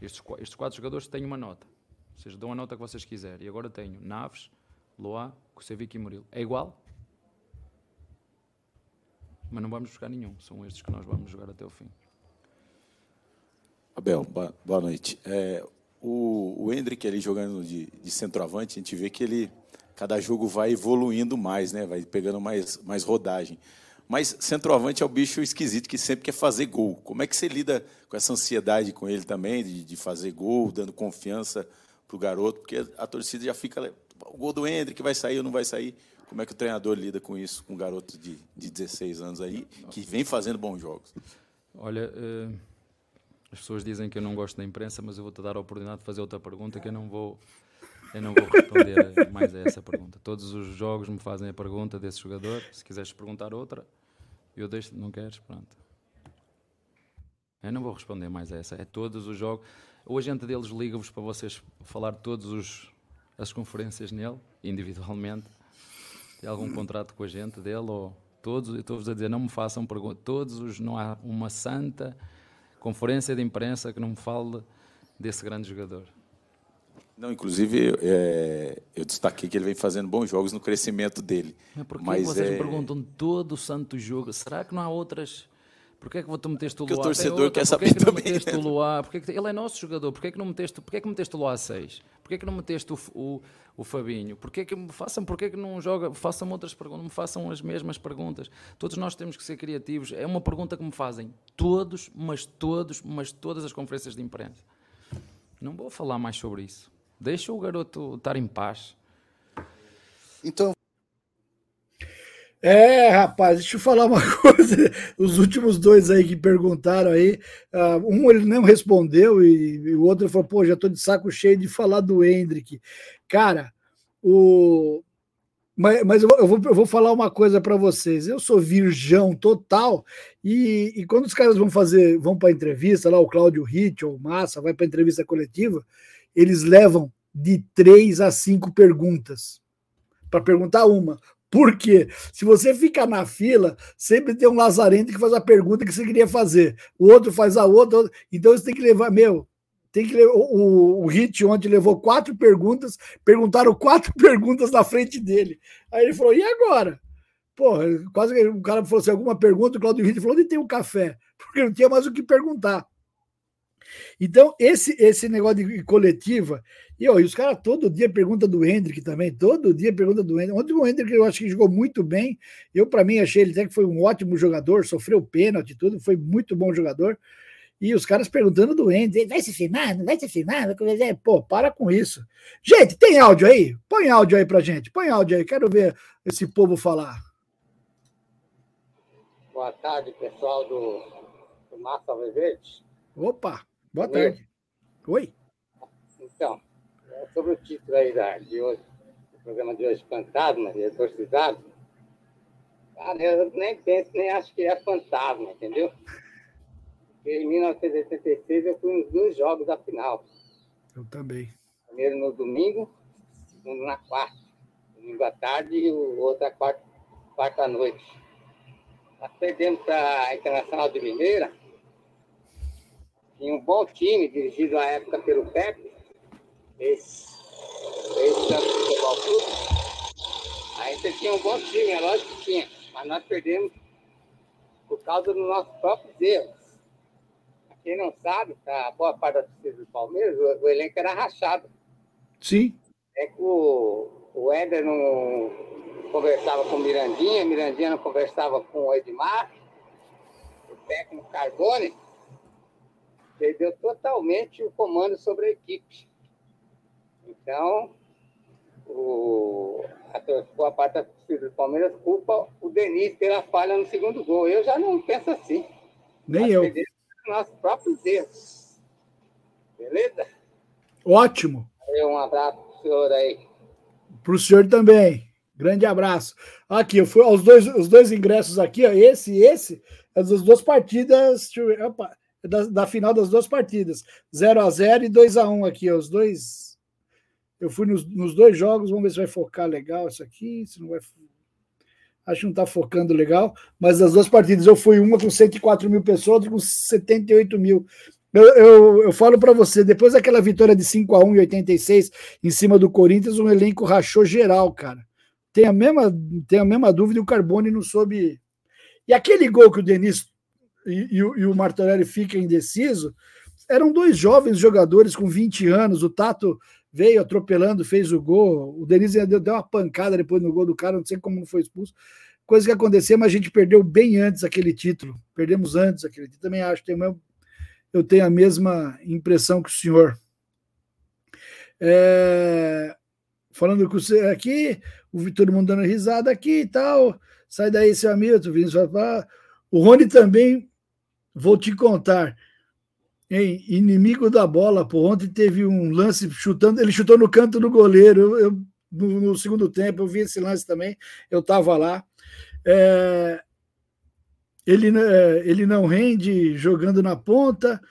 Estes, estes quatro jogadores têm uma nota. Ou seja, dão a nota que vocês quiserem. E agora tenho Naves, Luan, Kusevic e Murilo. É igual? Mas não vamos buscar nenhum. São estes que nós vamos jogar até o fim. Abel, boa noite. É, o, o Hendrick ali jogando de, de centroavante, a gente vê que ele cada jogo vai evoluindo mais, né? Vai pegando mais, mais rodagem. Mas centroavante é o bicho esquisito que sempre quer fazer gol. Como é que você lida com essa ansiedade com ele também, de, de fazer gol, dando confiança para o garoto? Porque a torcida já fica. O gol do Hendrick vai sair ou não vai sair? Como é que o treinador lida com isso, com um garoto de, de 16 anos aí, que vem fazendo bons jogos? Olha, uh, as pessoas dizem que eu não gosto da imprensa, mas eu vou-te dar a oportunidade de fazer outra pergunta que eu não vou eu não vou responder mais a essa pergunta. Todos os jogos me fazem a pergunta desse jogador. Se quiseres perguntar outra, eu deixo. Não queres? Pronto. Eu não vou responder mais a essa. É todos os jogos. O agente deles liga-vos para vocês falar todos os as conferências nele, individualmente. Tem algum contrato com a gente dele ou todos? Estou-vos a dizer, não me façam perguntas. Todos os não há uma santa conferência de imprensa que não me fale desse grande jogador. Não, inclusive, é, eu destaquei que ele vem fazendo bons jogos no crescimento dele. Mas por que Mas vocês é... me perguntam todo o santo jogo? Será que não há outras Porquê é que tu meteste o Porque o Luá? torcedor quer Porquê saber é que não também, meteste o Luá? Porquê é que- Ele é nosso jogador. Porquê é que não meteste, porquê é que meteste o Luá a 6? Porquê é que não meteste o, o, o Fabinho? Porquê é que me façam, porquê é que não joga, façam outras perguntas, não me façam as mesmas perguntas? Todos nós temos que ser criativos. É uma pergunta que me fazem todos, mas todos, mas todas as conferências de imprensa. Não vou falar mais sobre isso. Deixa o garoto estar em paz. Então. É, rapaz, deixa eu falar uma (laughs) coisa. Os últimos dois aí que perguntaram aí, ah, um ele não respondeu e, e o outro falou: pô, já tô de saco cheio de falar do Hendrick. Cara, o. Mas, mas eu, vou- eu vou, eu vou falar uma coisa para vocês. Eu sou virgão total e, e quando os caras vão fazer, vão para entrevista lá, o Cláudio Ritt ou o Massa vai para entrevista coletiva, eles levam de três a cinco perguntas para perguntar uma. Por quê? Se você fica na fila, sempre tem um lazarento que faz a pergunta que você queria fazer. O outro faz a outra. Então você tem que levar, meu, tem que o, o Hit ontem levou quatro perguntas, perguntaram quatro (laughs) perguntas na frente dele. Aí ele falou: e agora? Pô, quase que o cara falou assim: alguma pergunta, o Claudio Hit falou: onde tem o café? Porque não tinha mais o que perguntar. Então, esse esse negócio de coletiva, e, ó, e os caras todo dia perguntam do Hendrick também, todo dia pergunta do Hendrick. Ontem o Hendrick eu acho que jogou muito bem. Eu, para mim, achei ele até que foi um ótimo jogador, sofreu pênalti e tudo, foi muito bom jogador. E os caras perguntando do Hendrick, vai se firmar, não vai se firmar? Começar?" Pô, para com isso. Gente, tem áudio aí? Põe áudio aí pra gente, põe áudio aí, quero ver esse povo falar. Boa tarde, pessoal do, do Massa Alviverde. Opa, boa Oi. tarde. Oi. Então, é sobre o título aí da, de hoje, do programa de hoje, Fantasma e Exorcizado. Cara, eu nem penso, nem acho que é fantasma, entendeu? Porque em 1986 eu fui nos dois jogos da final. Eu também. Primeiro no domingo, segundo na quarta. Domingo à tarde e o outro à quarta, quarta à noite. Nós perdemos para a Internacional de Limeira. Tinha um bom time, dirigido à época pelo Pepe, esse, esse Santos Futebol Clube. Aí você tinha um bom time, é lógico que tinha, mas nós perdemos por causa dos nossos próprios erros. Quem não sabe, a boa parte da torcida do Palmeiras, o, o elenco era rachado. Sim. É que o, o Éder não conversava com o Mirandinha, Mirandinha não conversava com o Edmar, o técnico Carbone, perdeu totalmente o comando sobre a equipe. Então, o, a boa parte do Palmeiras culpa o Denis pela falha no segundo gol. Eu já não penso assim. Nem eu. Perdemos nossos próprios erros. Beleza? Ótimo. Valeu, Um abraço pro senhor aí. Para o senhor também. Grande abraço. Aqui, eu fui aos dois, os dois ingressos aqui, ó, esse e esse, é das duas partidas, deixa eu ver, opa, da, da final das duas partidas. 0 a 0 e 2 a 1 aqui, os dois. Eu fui nos, nos dois jogos, vamos ver se vai focar legal isso aqui, se não vai. Acho que não está focando legal, mas das duas partidas eu fui uma com 104 mil pessoas, outra com 78 mil. Eu, eu, eu falo para você, depois daquela vitória de 5 a 1 em 86 em cima do Corinthians, um elenco rachou geral, cara. Tem a mesma, tem a mesma dúvida e o Carbone não soube. E aquele gol que o Denis e, e o, e o Martorelli fica indeciso, eram dois jovens jogadores com 20 anos. O Tato veio atropelando, fez o gol. O Denis ainda deu, deu uma pancada depois no gol do cara, não sei como não foi expulso. Coisa que aconteceu, mas a gente perdeu bem antes aquele título. Perdemos antes aquele título. Também acho, tenho o mesmo- eu tenho a mesma impressão que o senhor. É, falando com você aqui, o Vitor mundo dando risada aqui e tal. Sai daí, seu amigo, tu Vinícius fala, "Ah, O Rony também, vou te contar. Hein, inimigo da bola, pô. Ontem teve um lance chutando, ele chutou no canto do goleiro. Eu, eu- no, no segundo tempo, eu vi esse lance também, eu estava lá. É, ele, é, ele não rende jogando na ponta.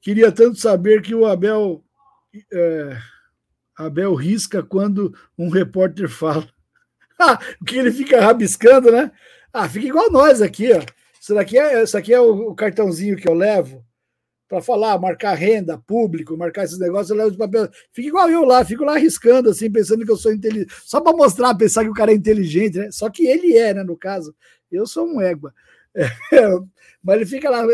Queria tanto saber que o Abel. é, Abel risca quando um repórter fala. Ah, (laughs) que ele fica rabiscando, né? Ah, fica igual nós aqui, ó. Isso daqui é, isso aqui é o, o cartãozinho que eu levo para falar, marcar renda, público, marcar esses negócios, eu levo os papéis. Fica igual eu lá, fico lá arriscando, assim, pensando que eu sou inteligente. Só para mostrar, pensar que o cara é inteligente, né? Só que ele é, né, no caso. Eu sou um égua. (laughs) É, mas ele fica lá.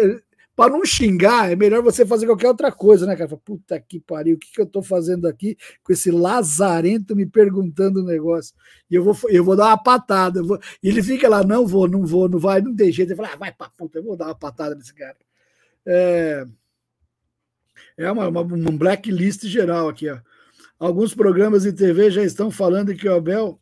Para não xingar, é melhor você fazer qualquer outra coisa, né, cara? Puta que pariu, o que, que eu tô fazendo aqui com esse lazarento me perguntando o negócio? E eu vou, eu vou dar uma patada. Vou... E ele fica lá, não vou, não vou, não vai, não tem jeito. Ele fala, ah, vai pra puta, eu vou dar uma patada nesse cara. É, é uma, uma, um blacklist geral aqui, ó. Alguns programas de TV já estão falando que o Abel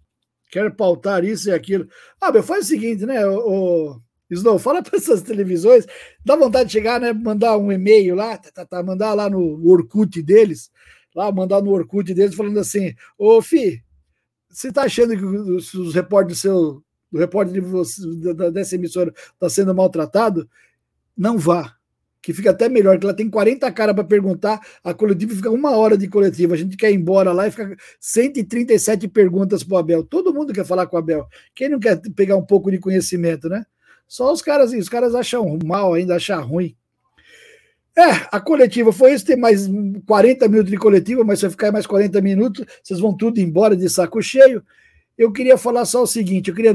quer pautar isso e aquilo. Ah, Abel, faz o seguinte, né? O, o Snow, fala para essas televisões, dá vontade de chegar, né? Mandar um e-mail lá, tá, tá, tá, mandar lá no Orkut deles, lá, mandar no Orkut deles, falando assim: Ô, Fi, você tá achando que os, os repórteres do seu, repórter de você, dessa emissora está sendo maltratado? Não vá que fica até melhor, que ela tem 40 caras para perguntar, a coletiva fica uma hora de coletiva, a gente quer ir embora lá e fica 137 perguntas para o Abel. Todo mundo quer falar com o Abel. Quem não quer pegar um pouco de conhecimento, né? Só os caras, os caras acham mal ainda, acham ruim. É, a coletiva foi isso, tem mais 40 minutos de coletiva, mas se eu ficar mais 40 minutos, vocês vão tudo embora de saco cheio. Eu queria falar só o seguinte, eu queria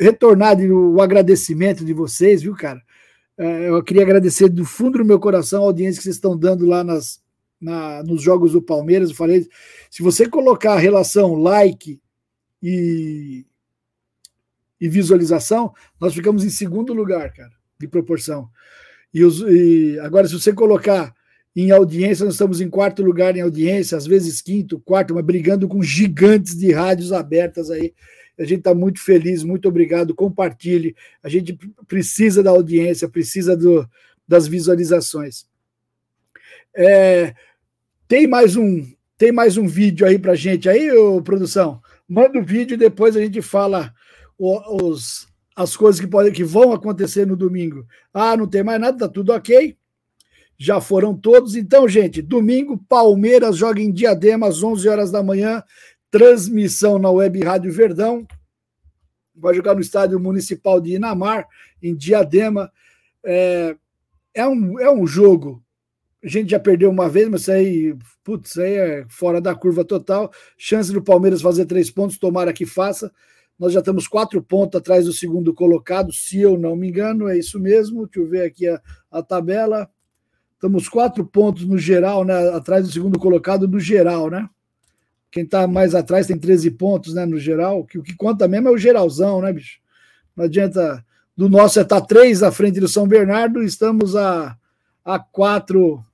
retornar o agradecimento de vocês, viu, cara? É, eu queria agradecer do fundo do meu coração a audiência que vocês estão dando lá nas, na, nos jogos do Palmeiras. Eu falei, se você colocar a relação like e, e visualização, nós ficamos em segundo lugar, cara, de proporção. E, os, e agora, se você colocar em audiência, nós estamos em quarto lugar em audiência, às vezes quinto, quarto, mas brigando com gigantes de rádios abertas aí a gente está muito feliz, muito obrigado. Compartilhe. A gente precisa da audiência, precisa do, das visualizações. É, tem mais um tem mais um vídeo aí para gente aí, ô, produção. Manda o vídeo e depois a gente fala os, as coisas que podem que vão acontecer no domingo. Ah, não tem mais nada, tá tudo ok. Já foram todos. Então, gente, domingo Palmeiras joga em Diadema às 11 horas da manhã transmissão na Web Rádio Verdão. Vai jogar no estádio municipal de Inamar, em Diadema. É, é, um, é um jogo. A gente já perdeu uma vez, mas isso aí, putz, isso aí é fora da curva total. Chance do Palmeiras fazer três pontos, tomara que faça. Nós já estamos quatro pontos atrás do segundo colocado, se eu não me engano, é isso mesmo. Deixa eu ver aqui a, a tabela. Estamos quatro pontos no geral, né? Atrás do segundo colocado no geral, né? Quem está mais atrás tem 13 pontos, né, no geral. Que o que conta mesmo é o geralzão, né, bicho? Não adianta. Do nosso é estar tá três à frente do São Bernardo, estamos a, a quatro.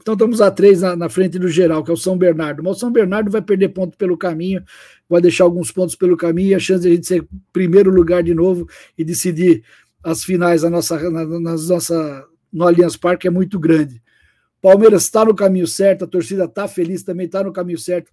Então estamos a três na, na, frente do geral, que é o São Bernardo. Mas o São Bernardo vai perder ponto pelo caminho, vai deixar alguns pontos pelo caminho, e a chance de a gente ser primeiro lugar de novo e decidir as finais na nossa, na, nas nossa, no Allianz Parque é muito grande. Palmeiras está no caminho certo, a torcida está feliz, também está no caminho certo.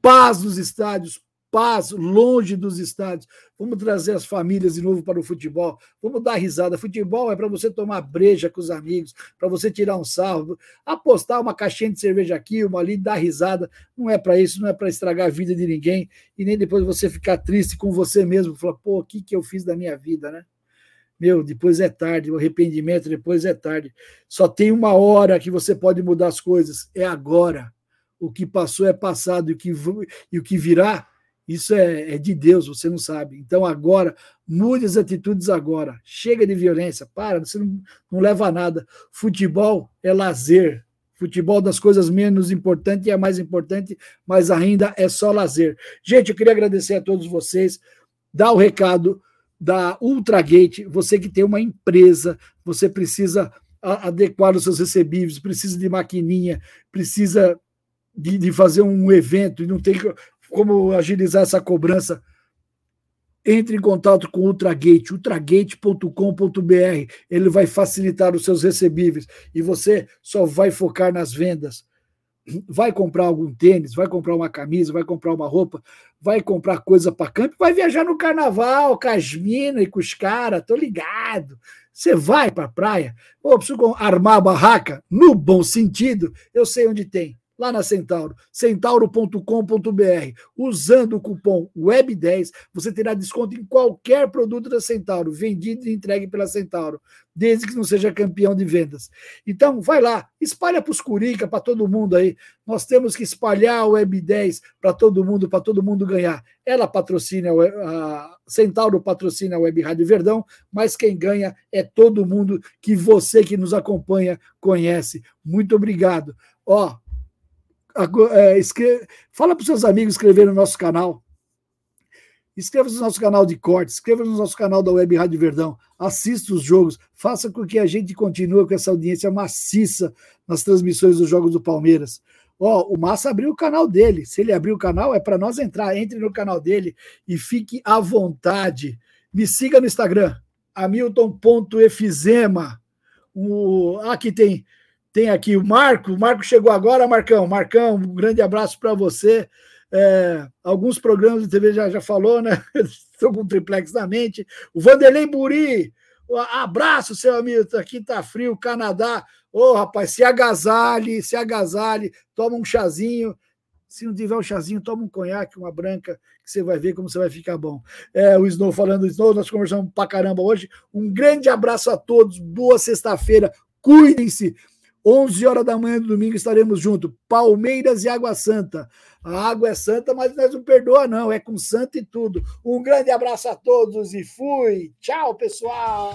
Paz nos estádios, paz longe dos estádios. Vamos trazer as famílias de novo para o futebol. Vamos dar risada. Futebol é para você tomar breja com os amigos, para você tirar um sarro, apostar uma caixinha de cerveja aqui, uma ali, dar risada. Não é para isso, não é para estragar a vida de ninguém e nem depois você ficar triste com você mesmo, falar, pô, o que, que eu fiz da minha vida, né? meu, depois é tarde, o arrependimento depois é tarde. Só tem uma hora que você pode mudar as coisas, é agora. O que passou é passado e o que, e o que virá, isso é, é de Deus, você não sabe. Então agora, mude as atitudes agora. Chega de violência, para, você não, não leva a nada. Futebol é lazer. Futebol das coisas menos importantes e a mais importante, mas ainda é só lazer. Gente, eu queria agradecer a todos vocês, dar o recado da Ultragate, você que tem uma empresa, você precisa adequar os seus recebíveis, precisa de maquininha, precisa de, de fazer um evento e não tem como agilizar essa cobrança, entre em contato com o Ultragate, ultragate.com.br. Ele vai facilitar os seus recebíveis e você só vai focar nas vendas vai comprar algum tênis, vai comprar uma camisa, vai comprar uma roupa, vai comprar coisa para campo, vai viajar no carnaval com as e com os caras, tô ligado. Você vai para a praia, ou preciso armar a barraca, no bom sentido, eu sei onde tem. Lá na Centauro, centauro.com.br. Usando o cupom WEB10, você terá desconto em qualquer produto da Centauro, vendido e entregue pela Centauro, desde que não seja campeão de vendas. Então, vai lá, espalha para os curica, para todo mundo aí. Nós temos que espalhar a WEB10 para todo mundo, para todo mundo ganhar. Ela patrocina, a Centauro patrocina a Web Rádio Verdão, mas quem ganha é todo mundo que você que nos acompanha conhece. Muito obrigado. Ó, é, fala para os seus amigos inscrever no nosso canal. Inscreva-se no nosso canal de cortes, inscreva-se no nosso canal da Web Rádio Verdão, assista os jogos, faça com que a gente continue com essa audiência maciça nas transmissões dos jogos do Palmeiras. Ó, o Massa abriu o canal dele. Se ele abrir o canal, é para nós entrar. Entre no canal dele e fique à vontade. Me siga no Instagram, hamilton.efizema. O, aqui tem tem aqui o Marco. O Marco chegou agora, Marcão. Marcão, um grande abraço para você. É, alguns programas de TV já, já falou, né? (laughs) Estou com o triplex na mente. O Vanderlei Buri. Abraço, seu amigo. Aqui tá frio, Canadá. Ô, oh, rapaz, se agasalhe, se agasalhe, toma um chazinho. Se não tiver um chazinho, toma um conhaque, uma branca, que você vai ver como você vai ficar bom. É, o Snow falando Snow, nós conversamos pra caramba hoje. Um grande abraço a todos, boa sexta-feira, cuidem-se. 11 horas da manhã do domingo estaremos juntos. Palmeiras e Água Santa. A água é santa, mas nós não perdoa, não. É com santa e tudo. Um grande abraço a todos e fui. Tchau, pessoal.